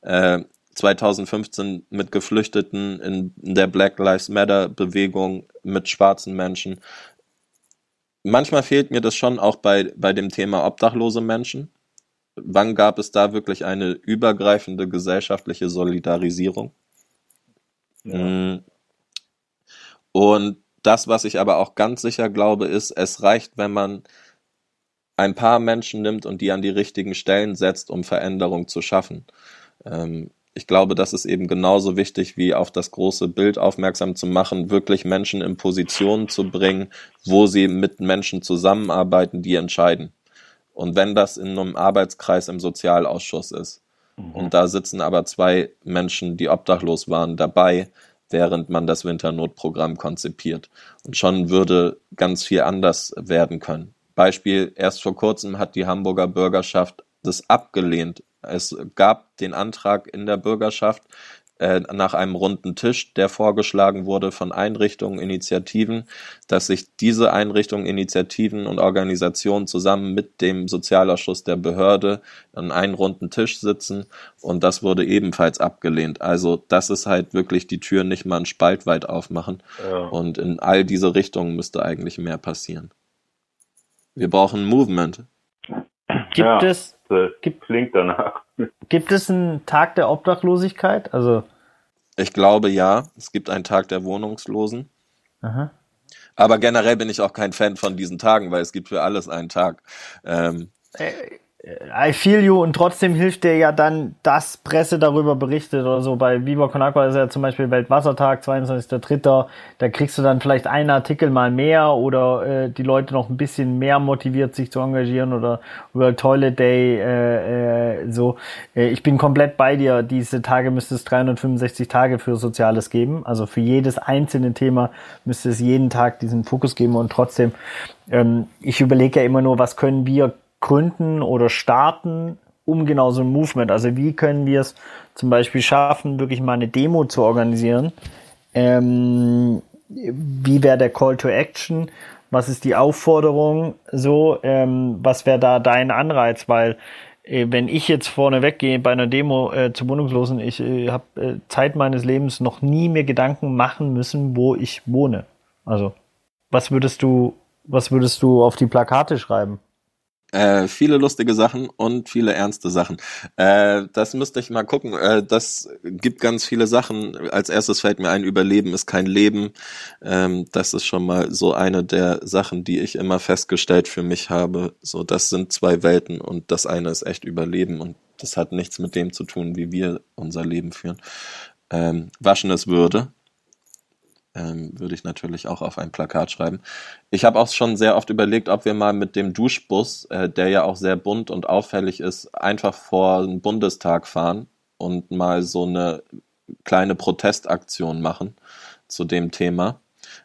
S5: Äh, 2015 mit Geflüchteten in, der Black Lives Matter Bewegung, mit schwarzen Menschen. Manchmal fehlt mir das schon auch bei, bei dem Thema obdachlose Menschen. Wann gab es da wirklich eine übergreifende gesellschaftliche Solidarisierung?
S4: ja.
S5: Mm. Und das, was ich aber auch ganz sicher glaube, ist, es reicht, wenn man ein paar Menschen nimmt und die an die richtigen Stellen setzt, um Veränderung zu schaffen. Ähm, ich glaube, das ist eben genauso wichtig, wie auf das große Bild aufmerksam zu machen, wirklich Menschen in Positionen zu bringen, wo sie mit Menschen zusammenarbeiten, die entscheiden. Und wenn das in einem Arbeitskreis im Sozialausschuss ist, mhm. und da sitzen aber zwei Menschen, die obdachlos waren, dabei, während man das Winternotprogramm konzipiert. Und schon würde ganz viel anders werden können. Beispiel, erst vor kurzem hat die Hamburger Bürgerschaft das abgelehnt. Es gab den Antrag in der Bürgerschaft äh, nach einem runden Tisch, der vorgeschlagen wurde von Einrichtungen, Initiativen, dass sich diese Einrichtungen, Initiativen und Organisationen zusammen mit dem Sozialausschuss der Behörde an einen runden Tisch sitzen und das wurde ebenfalls abgelehnt. Also das ist halt wirklich die Tür nicht mal einen Spalt weit aufmachen ja. und in all diese Richtungen müsste eigentlich mehr passieren. Wir brauchen Movement.
S3: Gibt ja, es gibt,
S6: klingt danach.
S3: Gibt es einen Tag der Obdachlosigkeit? Also
S5: ich glaube ja. Es gibt einen Tag der Wohnungslosen. Aha. Aber generell bin ich auch kein Fan von diesen Tagen, weil es gibt für alles einen Tag. Ähm,
S3: äh, I feel you und trotzdem hilft dir ja dann, dass Presse darüber berichtet oder so. Bei Viva Con Agua ist ja zum Beispiel Weltwassertag, 22.03. Da kriegst du dann vielleicht einen Artikel mal mehr oder äh, die Leute noch ein bisschen mehr motiviert, sich zu engagieren oder World Toilet Day äh, äh, so. Äh, ich bin komplett bei dir. Diese Tage müsste es 365 Tage für Soziales geben. Also für jedes einzelne Thema müsste es jeden Tag diesen Fokus geben und trotzdem, ähm, ich überlege ja immer nur, was können wir gründen oder starten, um genau so ein Movement. Also wie können wir es zum Beispiel schaffen, wirklich mal eine Demo zu organisieren? Ähm, wie wäre der Call to Action? Was ist die Aufforderung? So, ähm, was wäre da dein Anreiz? Weil äh, wenn ich jetzt vorne weggehe bei einer Demo äh, zu Wohnungslosen, ich äh, habe äh, Zeit meines Lebens noch nie mir Gedanken machen müssen, wo ich wohne. Also, was würdest du, was würdest du auf die Plakate schreiben?
S5: Äh, viele lustige Sachen und viele ernste Sachen. Äh, das müsste ich mal gucken. Äh, das gibt ganz viele Sachen. Als erstes fällt mir ein, Überleben ist kein Leben. Ähm, das ist schon mal so eine der Sachen, die ich immer festgestellt für mich habe. So, das sind zwei Welten und das eine ist echt Überleben und das hat nichts mit dem zu tun, wie wir unser Leben führen. Ähm, Waschen ist Würde ähm, würde ich natürlich auch auf ein Plakat schreiben. Ich habe auch schon sehr oft überlegt, ob wir mal mit dem Duschbus, äh, der ja auch sehr bunt und auffällig ist, einfach vor den Bundestag fahren und mal so eine kleine Protestaktion machen zu dem Thema.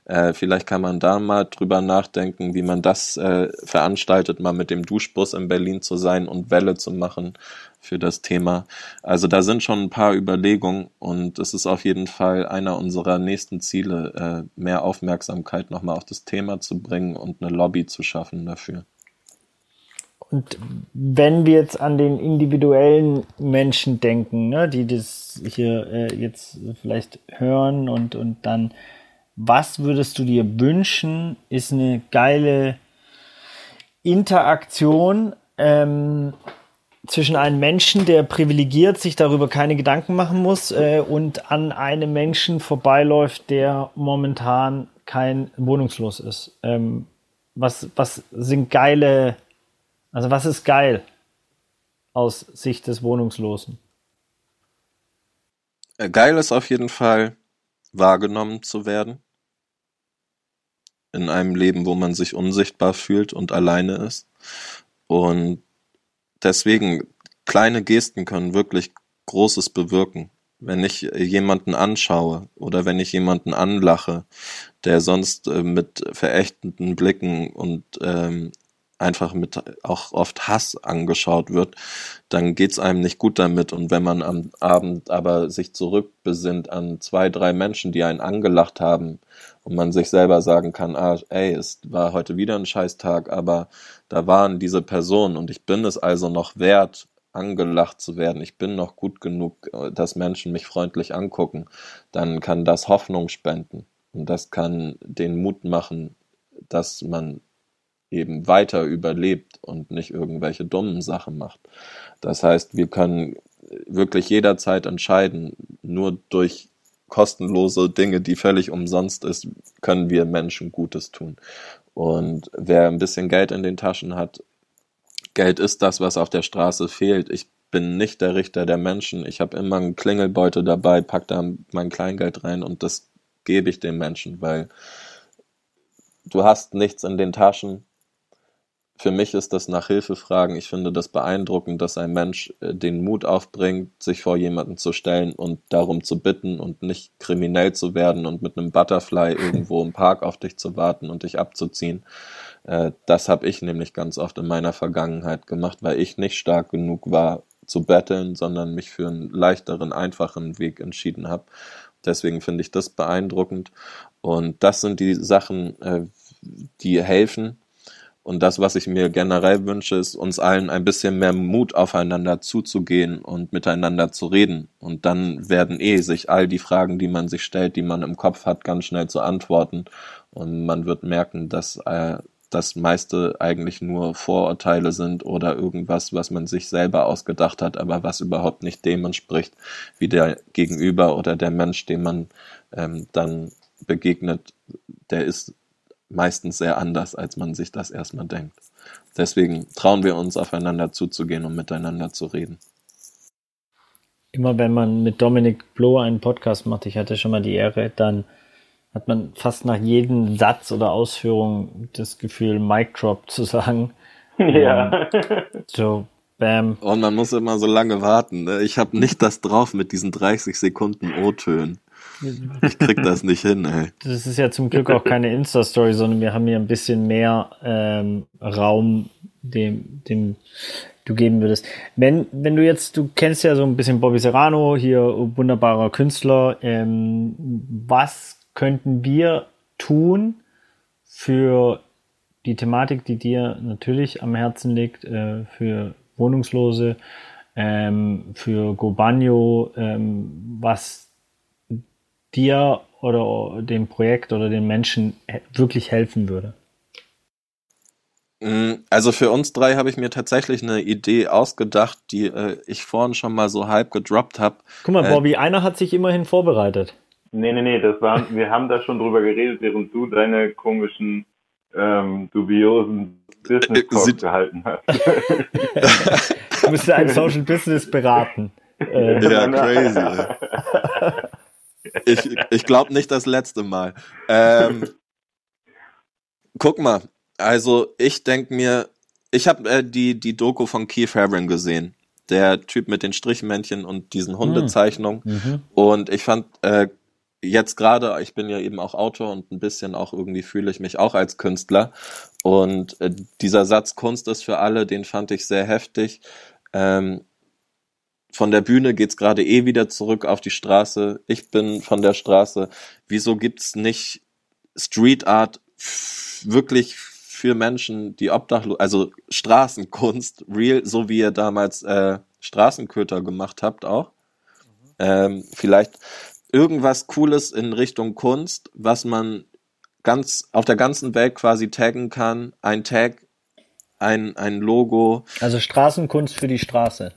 S5: Äh, vielleicht kann man da mal drüber nachdenken, wie man das äh, veranstaltet, mal mit dem Duschbus in Berlin zu sein und Welle zu machen für das Thema. Also da sind schon ein paar Überlegungen und es ist auf jeden Fall einer unserer nächsten Ziele, äh, mehr Aufmerksamkeit nochmal auf das Thema zu bringen und eine Lobby zu schaffen dafür.
S3: Und wenn wir jetzt an den individuellen Menschen denken, ne, die das hier äh, jetzt vielleicht hören und, und dann, was würdest du dir wünschen, ist eine geile Interaktion ähm, zwischen einem Menschen, der privilegiert sich darüber keine Gedanken machen muss, äh, und an einem Menschen vorbeiläuft, der momentan kein wohnungslos ist. Ähm, was, was sind geile, also was ist geil aus Sicht des Wohnungslosen?
S5: Äh, geil ist auf jeden Fall wahrgenommen zu werden. In einem Leben, wo man sich unsichtbar fühlt und alleine ist. Und deswegen, kleine Gesten können wirklich Großes bewirken. Wenn ich jemanden anschaue oder wenn ich jemanden anlache, der sonst äh, mit verächtenden Blicken und ähm, einfach mit auch oft Hass angeschaut wird, dann geht's einem nicht gut damit. Und wenn man am Abend aber sich zurückbesinnt an zwei, drei Menschen, die einen angelacht haben und man sich selber sagen kann, ah, ey, es war heute wieder ein Scheißtag, aber da waren diese Personen und ich bin es also noch wert, angelacht zu werden. Ich bin noch gut genug, dass Menschen mich freundlich angucken. Dann kann das Hoffnung spenden und das kann den Mut machen, dass man eben weiter überlebt und nicht irgendwelche dummen Sachen macht. Das heißt, wir können wirklich jederzeit entscheiden, nur durch kostenlose Dinge, die völlig umsonst ist, können wir Menschen Gutes tun. Und wer ein bisschen Geld in den Taschen hat, Geld ist das, was auf der Straße fehlt. Ich bin nicht der Richter der Menschen. Ich habe immer einen Klingelbeutel dabei, pack da mein Kleingeld rein und das gebe ich den Menschen, weil du hast nichts in den Taschen. Für mich ist das nach Hilfe fragen. Ich finde das beeindruckend, dass ein Mensch äh, den Mut aufbringt, sich vor jemanden zu stellen und darum zu bitten und nicht kriminell zu werden und mit einem Butterfly irgendwo im Park auf dich zu warten und dich abzuziehen. Äh, das habe ich nämlich ganz oft in meiner Vergangenheit gemacht, weil ich nicht stark genug war zu betteln, sondern mich für einen leichteren, einfachen Weg entschieden habe. Deswegen finde ich das beeindruckend. Und das sind die Sachen, äh, die helfen. Und das, was ich mir generell wünsche, ist uns allen ein bisschen mehr Mut aufeinander zuzugehen und miteinander zu reden. Und dann werden eh sich all die Fragen, die man sich stellt, die man im Kopf hat, ganz schnell zu antworten. Und man wird merken, dass äh, das meiste eigentlich nur Vorurteile sind oder irgendwas, was man sich selber ausgedacht hat, aber was überhaupt nicht dem entspricht, wie der Gegenüber oder der Mensch, dem man ähm, dann begegnet, der ist meistens sehr anders, als man sich das erstmal denkt. Deswegen trauen wir uns aufeinander zuzugehen und miteinander zu reden.
S3: Immer wenn man mit Dominik Bloh einen Podcast macht, ich hatte schon mal die Ehre, dann hat man fast nach jedem Satz oder Ausführung das Gefühl, Mic Drop zu sagen.
S6: Ja.
S3: so, bam.
S5: Und man muss immer so lange warten. Ne? Ich habe nicht das drauf mit diesen 30 Sekunden O-Tönen. Ich krieg das nicht hin, ey.
S3: Das ist ja zum Glück auch keine Insta-Story, sondern wir haben hier ein bisschen mehr ähm, Raum, dem, dem du geben würdest. Wenn, wenn du jetzt, du kennst ja so ein bisschen Bobby Serrano, hier wunderbarer Künstler, ähm, was könnten wir tun für die Thematik, die dir natürlich am Herzen liegt, äh, für Wohnungslose, ähm, für Gobanio, ähm, was dir oder dem Projekt oder den Menschen wirklich helfen würde?
S5: Mm, also für uns drei habe ich mir tatsächlich eine Idee ausgedacht, die äh, ich vorhin schon mal so halb gedroppt habe.
S3: Guck mal, äh, Bobby, einer hat sich immerhin vorbereitet.
S6: Nee, nee, nee, das war, wir haben da schon drüber geredet, während du deine komischen, ähm, dubiosen Business Talks gehalten hast.
S3: du musst ein Social Business beraten.
S5: Äh, ja, crazy. ich ich glaube nicht das letzte Mal. Ähm, guck mal, also ich denke mir, ich habe äh, die, die Doku von Keith Haring gesehen. Der Typ mit den Strichmännchen und diesen hm. Hundezeichnungen. Mhm. Und ich fand äh, jetzt gerade, ich bin ja eben auch Autor und ein bisschen auch irgendwie fühle ich mich auch als Künstler. Und äh, dieser Satz Kunst ist für alle, den fand ich sehr heftig. Ähm, von der Bühne geht's gerade eh wieder zurück auf die Straße. Ich bin von der Straße. Wieso gibt's nicht Street Art wirklich für Menschen, die obdachlos, also Straßenkunst, real, so wie ihr damals äh, Straßenköter gemacht habt auch. Ähm, vielleicht irgendwas Cooles in Richtung Kunst, was man ganz auf der ganzen Welt quasi taggen kann. Ein Tag, ein, ein Logo.
S3: Also Straßenkunst für die Straße.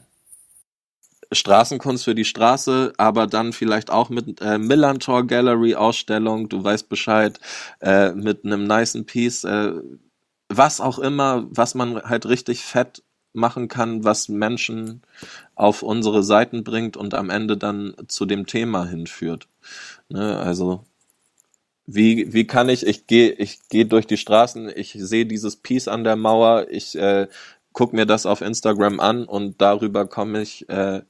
S5: Straßenkunst für die Straße, aber dann vielleicht auch mit äh, Millantor Gallery Ausstellung, du weißt Bescheid, äh, mit einem niceen Piece, äh, was auch immer, was man halt richtig fett machen kann, was Menschen auf unsere Seiten bringt und am Ende dann zu dem Thema hinführt. Ne, also wie, wie kann ich, ich gehe ich geh durch die Straßen, ich sehe dieses Piece an der Mauer, ich äh, gucke mir das auf Instagram an und darüber komme ich äh,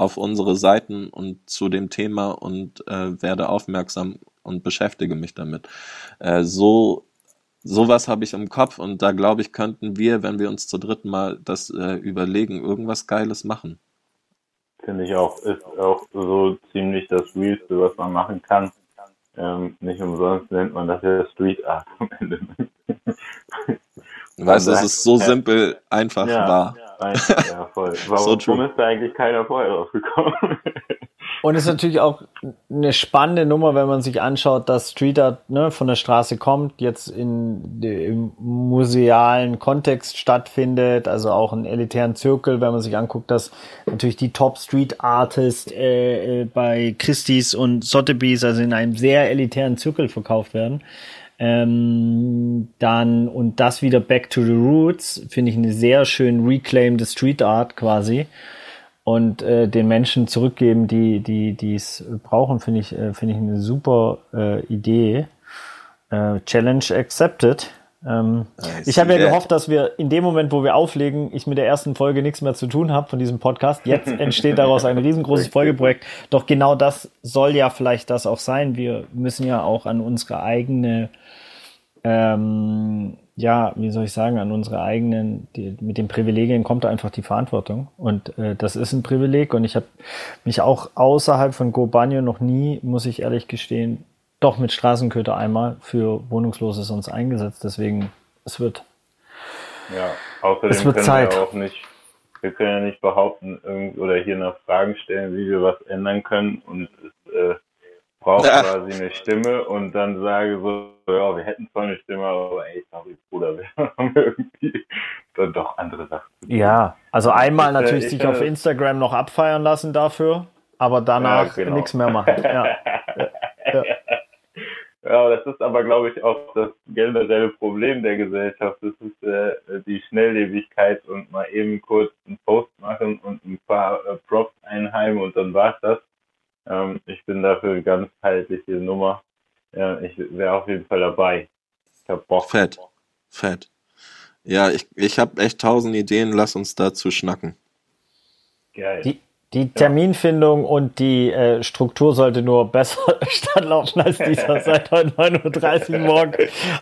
S5: auf unsere Seiten und zu dem Thema und äh, werde aufmerksam und beschäftige mich damit. Äh, so sowas habe ich im Kopf und da glaube ich, könnten wir, wenn wir uns zu dritt mal das äh, überlegen, irgendwas Geiles machen.
S6: Finde ich auch, ist auch so ziemlich das Realste, was man machen kann. Ähm, nicht umsonst nennt man das ja Street Art am Ende.
S5: Weißt du, es ist so simpel, einfach
S6: ja,
S5: wahr.
S6: Ja, voll. Warum,
S5: so
S6: ist da eigentlich keiner vorher drauf gekommen?
S3: Und es ist natürlich auch eine spannende Nummer, wenn man sich anschaut, dass Street Art ne, von der Straße kommt, jetzt in, im musealen Kontext stattfindet, also auch einen elitären Zirkel, wenn man sich anguckt, dass natürlich die Top Street Artists äh, äh, bei Christie's und Sotheby's, also in einem sehr elitären Zirkel verkauft werden. Ähm, dann, und das wieder Back to the Roots, finde ich eine sehr schön Reclaim the Street Art quasi und äh, den Menschen zurückgeben, die die die es brauchen, finde ich äh, finde ich eine super äh, Idee. Äh, Challenge accepted. Ähm, ich habe ja gehofft, dass wir in dem Moment, wo wir auflegen, ich mit der ersten Folge nichts mehr zu tun habe von diesem Podcast. Jetzt entsteht daraus ein riesengroßes Folgeprojekt. Doch genau das soll ja vielleicht das auch sein. Wir müssen ja auch an unsere eigene ähm, ja, wie soll ich sagen, an unsere eigenen, die, mit den Privilegien kommt einfach die Verantwortung. Und äh, das ist ein Privileg. Und ich habe mich auch außerhalb von Go Banyo noch nie, muss ich ehrlich gestehen, doch mit Straßenköter einmal für Wohnungslose sonst eingesetzt. Deswegen, es wird.
S6: Ja, außerdem
S3: es wird
S6: können
S3: Zeit.
S6: wir auch nicht, wir können ja nicht behaupten irgend, oder hier nach Fragen stellen, wie wir was ändern können. Und es äh, brauche
S5: Ja.
S6: quasi eine Stimme und dann sage so, ja, wir hätten zwar eine Stimme, aber ey, sorry, Bruder, wir haben irgendwie dann doch andere Sachen. zu tun.
S3: Ja, also einmal
S6: Ich, äh,
S3: natürlich
S6: ich,
S3: sich auf Instagram noch abfeiern lassen dafür, aber danach
S6: Ja, genau.
S3: nichts mehr machen. Ja. Ja.
S6: Ja, das ist aber, glaube ich, auch das generelle Problem der Gesellschaft. Das ist äh, die Schnelllebigkeit und mal eben kurz einen Post machen und ein paar äh, Props einheimen und dann war's das. Ähm, ich bin dafür eine ganzheitliche Nummer. Ja, ich wäre auf jeden Fall dabei. Ich hab Bock.
S5: Fett. Fett. Ja, ich, ich habe echt tausend Ideen, lass uns dazu schnacken.
S6: Geil.
S3: Die, die Terminfindung und die äh, Struktur sollte nur besser stattlauten als dieser seit heute 9.30 Uhr morgen.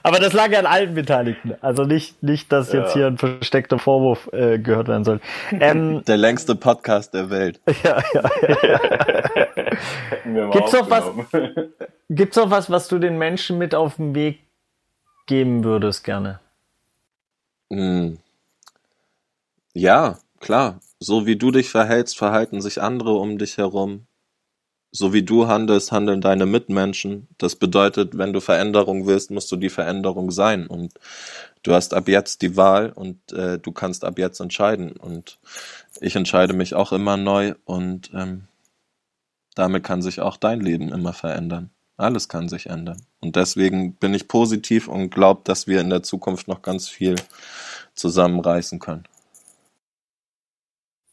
S3: Aber das lag ja an allen Beteiligten. Also nicht, nicht dass jetzt
S6: Ja.
S3: hier ein versteckter Vorwurf äh, gehört werden soll. Ähm,
S5: Der längste Podcast der Welt.
S3: ja, ja, ja. Gibt's noch was-. Gibt's noch was, was du den Menschen mit auf den Weg geben würdest gerne?
S5: Hm. Ja, klar. So wie du dich verhältst, verhalten sich andere um dich herum. So wie du handelst, handeln deine Mitmenschen. Das bedeutet, wenn du Veränderung willst, musst du die Veränderung sein. Und du hast ab jetzt die Wahl und äh, du kannst ab jetzt entscheiden. Und ich entscheide mich auch immer neu und ähm, damit kann sich auch dein Leben immer verändern. Alles kann sich ändern. Und deswegen bin ich positiv und glaube, dass wir in der Zukunft noch ganz viel zusammenreißen können.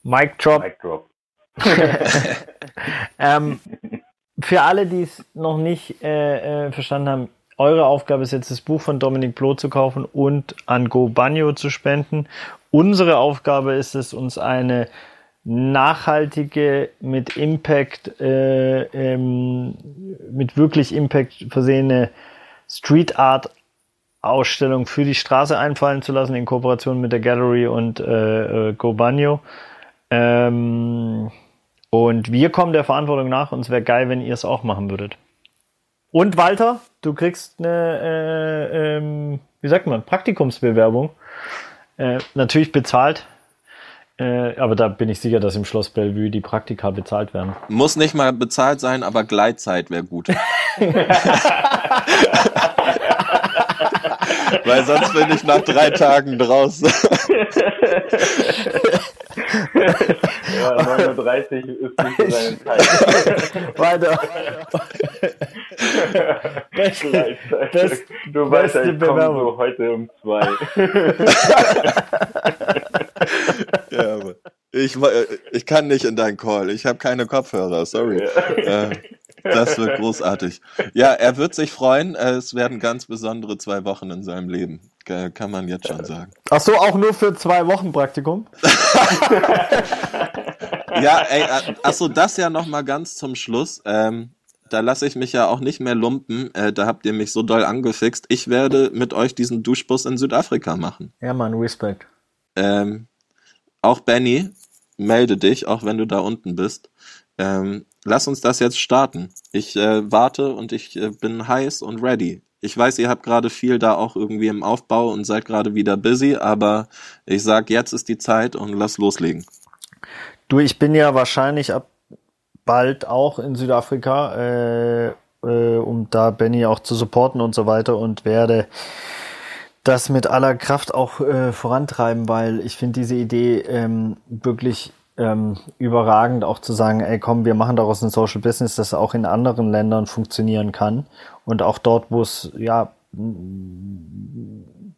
S3: Mic Drop.
S6: Mic drop.
S3: Ähm, für alle, die es noch nicht äh, äh, verstanden haben, eure Aufgabe ist jetzt, das Buch von Dominik Bloh zu kaufen und an Go Banyo zu spenden. Unsere Aufgabe ist es, uns eine nachhaltige, mit Impact, äh, ähm, mit wirklich Impact versehene Street Art Ausstellung für die Straße einfallen zu lassen in Kooperation mit der Gallery und äh, äh, Go Banyo. Ähm, und wir kommen der Verantwortung nach und es wäre geil, wenn ihr es auch machen würdet. Und Walter, du kriegst eine, äh, ähm, wie sagt man, Praktikumsbewerbung. Äh, natürlich bezahlt. Äh, aber da bin ich sicher, dass im Schloss Bellevue die Praktika bezahlt werden.
S5: Muss nicht mal bezahlt sein, aber Gleitzeit wäre gut. Weil sonst bin ich nach drei Tagen draußen.
S6: Ja, 39 ist nicht so seine Zeit.
S3: Weiter.
S6: Gleichzeitig.
S3: best-
S6: du weißt ja, ich komme
S3: Bewerbung.
S6: so heute um zwei.
S5: ja, aber ich, ich kann nicht in deinen Call. Ich habe keine Kopfhörer, sorry. Äh, das wird großartig. Ja, er wird sich freuen. Es werden ganz besondere zwei Wochen in seinem Leben. Äh, Kann man jetzt schon sagen.
S3: Ach so, auch nur für zwei Wochen Praktikum?
S5: Ja, ey, äh, achso, das ja noch mal ganz zum Schluss. Ähm, da lasse ich mich ja auch nicht mehr lumpen. Äh, da habt ihr mich so doll angefixt. Ich werde mit euch diesen Duschbus in Südafrika machen.
S3: Ja, Mann, Respekt.
S5: Ähm, auch Benny, melde dich, auch wenn du da unten bist. Ähm, lass uns das jetzt starten. Ich äh, warte und ich äh, bin heiß und ready. Ich weiß, ihr habt gerade viel da auch irgendwie im Aufbau und seid gerade wieder busy, aber ich sag, jetzt ist die Zeit und lass loslegen.
S3: Du, ich bin ja wahrscheinlich ab bald auch in Südafrika, äh, äh, um da Benny auch zu supporten und so weiter und werde das mit aller Kraft auch äh, vorantreiben, weil ich finde diese Idee ähm, wirklich ähm, überragend, auch zu sagen, ey komm, wir machen daraus ein Social Business, das auch in anderen Ländern funktionieren kann und auch dort, wo es ja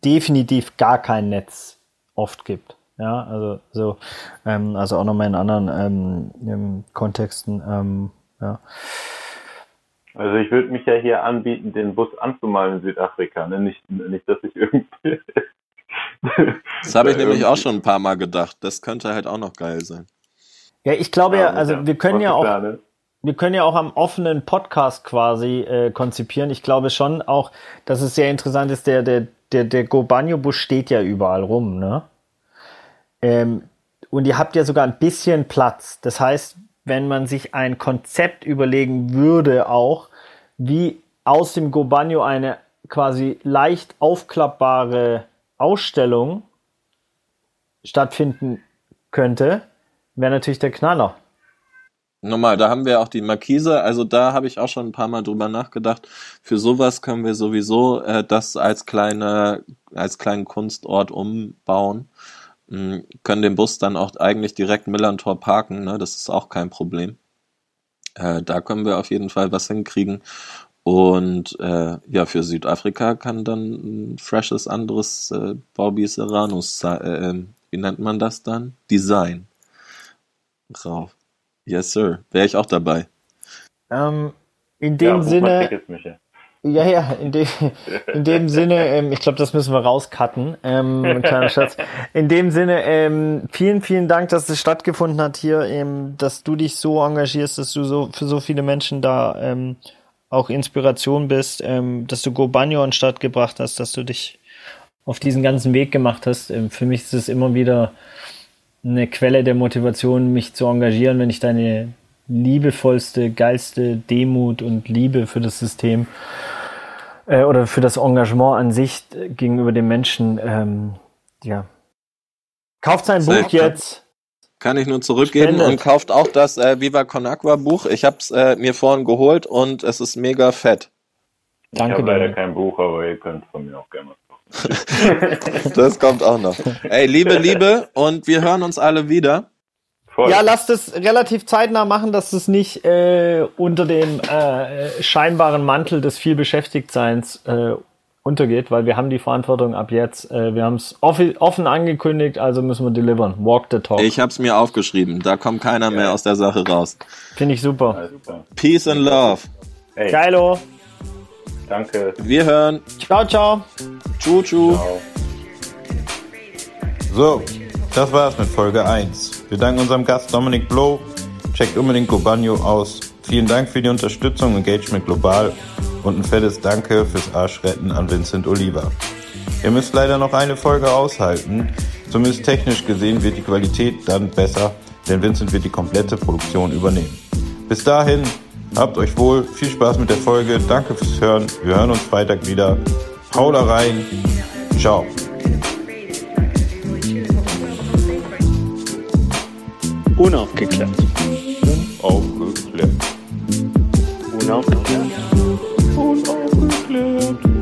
S3: definitiv gar kein Netz oft gibt. Ja, also so, ähm, also auch nochmal in anderen ähm, Kontexten, ähm, ja.
S6: Also ich würde mich ja hier anbieten, den Bus anzumalen in Südafrika. Ne? Nicht, nicht, dass ich irgendwie.
S5: Das habe ich nämlich auch schon ein paar Mal gedacht. Das könnte halt auch noch geil sein.
S3: Ja, ich glaube ja, also wir können ja auch, wir können ja auch am offenen Podcast quasi äh, konzipieren. Ich glaube schon auch, dass es sehr interessant ist, der, der, der, der Gobanyo-Bus steht ja überall rum, ne? Ähm, und ihr habt ja sogar ein bisschen Platz. Das heißt, wenn man sich ein Konzept überlegen würde, auch wie aus dem Gobanyo eine quasi leicht aufklappbare Ausstellung stattfinden könnte, wäre natürlich der Knaller.
S5: Normal, da haben wir auch die Markise, also da habe ich auch schon ein paar Mal drüber nachgedacht. Für sowas können wir sowieso äh, das als kleine, als kleinen Kunstort umbauen können den Bus dann auch eigentlich direkt Millantor parken, ne? das ist auch kein Problem. Äh, da können wir auf jeden Fall was hinkriegen. Und äh, ja, für Südafrika kann dann ein freshes anderes äh, Bobby Serranos, äh, ähm, wie nennt man das dann? Design. Rauf. Yes, sir. Wäre ich auch dabei.
S3: Ähm, in dem ja, Sinne. Tickets, ja, ja, in, de, in dem Sinne, ähm, ich glaube, das müssen wir rauscutten, ähm, kleiner Schatz. In dem Sinne, ähm, vielen, vielen Dank, dass es stattgefunden hat hier, ähm, dass du dich so engagierst, dass du so für so viele Menschen da ähm, auch Inspiration bist, ähm, dass du Go Banyo an Start gebracht hast, dass du dich auf diesen ganzen Weg gemacht hast. Ähm, für mich ist es immer wieder eine Quelle der Motivation, mich zu engagieren, wenn ich deine liebevollste, geilste Demut und Liebe für das System äh, oder für das Engagement an sich gegenüber dem Menschen, ähm, ja. Kauft sein Buch jetzt.
S5: Kann ich nur zurückgeben Spendet. und kauft auch das äh, Viva Con Agua Buch. Ich habe es äh, mir vorhin geholt und es ist mega fett.
S6: Danke. Ich habe leider kein Buch, aber ihr könnt von mir auch gerne
S5: das kommt auch noch. Ey, Liebe, Liebe und wir hören uns alle wieder.
S3: Voll. Ja, lasst es relativ zeitnah machen, dass es nicht äh, unter dem äh, scheinbaren Mantel des Vielbeschäftigtseins äh, untergeht, weil wir haben die Verantwortung ab jetzt. Äh, wir haben es offen angekündigt, also müssen wir delivern. Walk the talk.
S5: Ich habe es mir aufgeschrieben. Da kommt keiner mehr aus der Sache raus.
S3: Finde ich super.
S5: Peace and love.
S3: Hey. Geilo.
S6: Danke.
S5: Wir hören.
S3: Ciao, ciao.
S5: Tschu, tschu. Ciao.
S2: So, das war's mit Folge 1. Wir danken unserem Gast Dominik Blow. Checkt unbedingt Gobanyo aus. Vielen Dank für die Unterstützung Engagement Global und ein fettes Danke fürs Arschretten an Vincent Oliver. Ihr müsst leider noch eine Folge aushalten. Zumindest technisch gesehen wird die Qualität dann besser, denn Vincent wird die komplette Produktion übernehmen. Bis dahin, habt euch wohl, viel Spaß mit der Folge, danke fürs Hören, wir hören uns Freitag wieder. Hau da rein, ciao.
S1: Unaufgeklärt.
S2: Unaufgeklärt.
S1: Unaufgeklärt.
S2: Unaufgeklärt.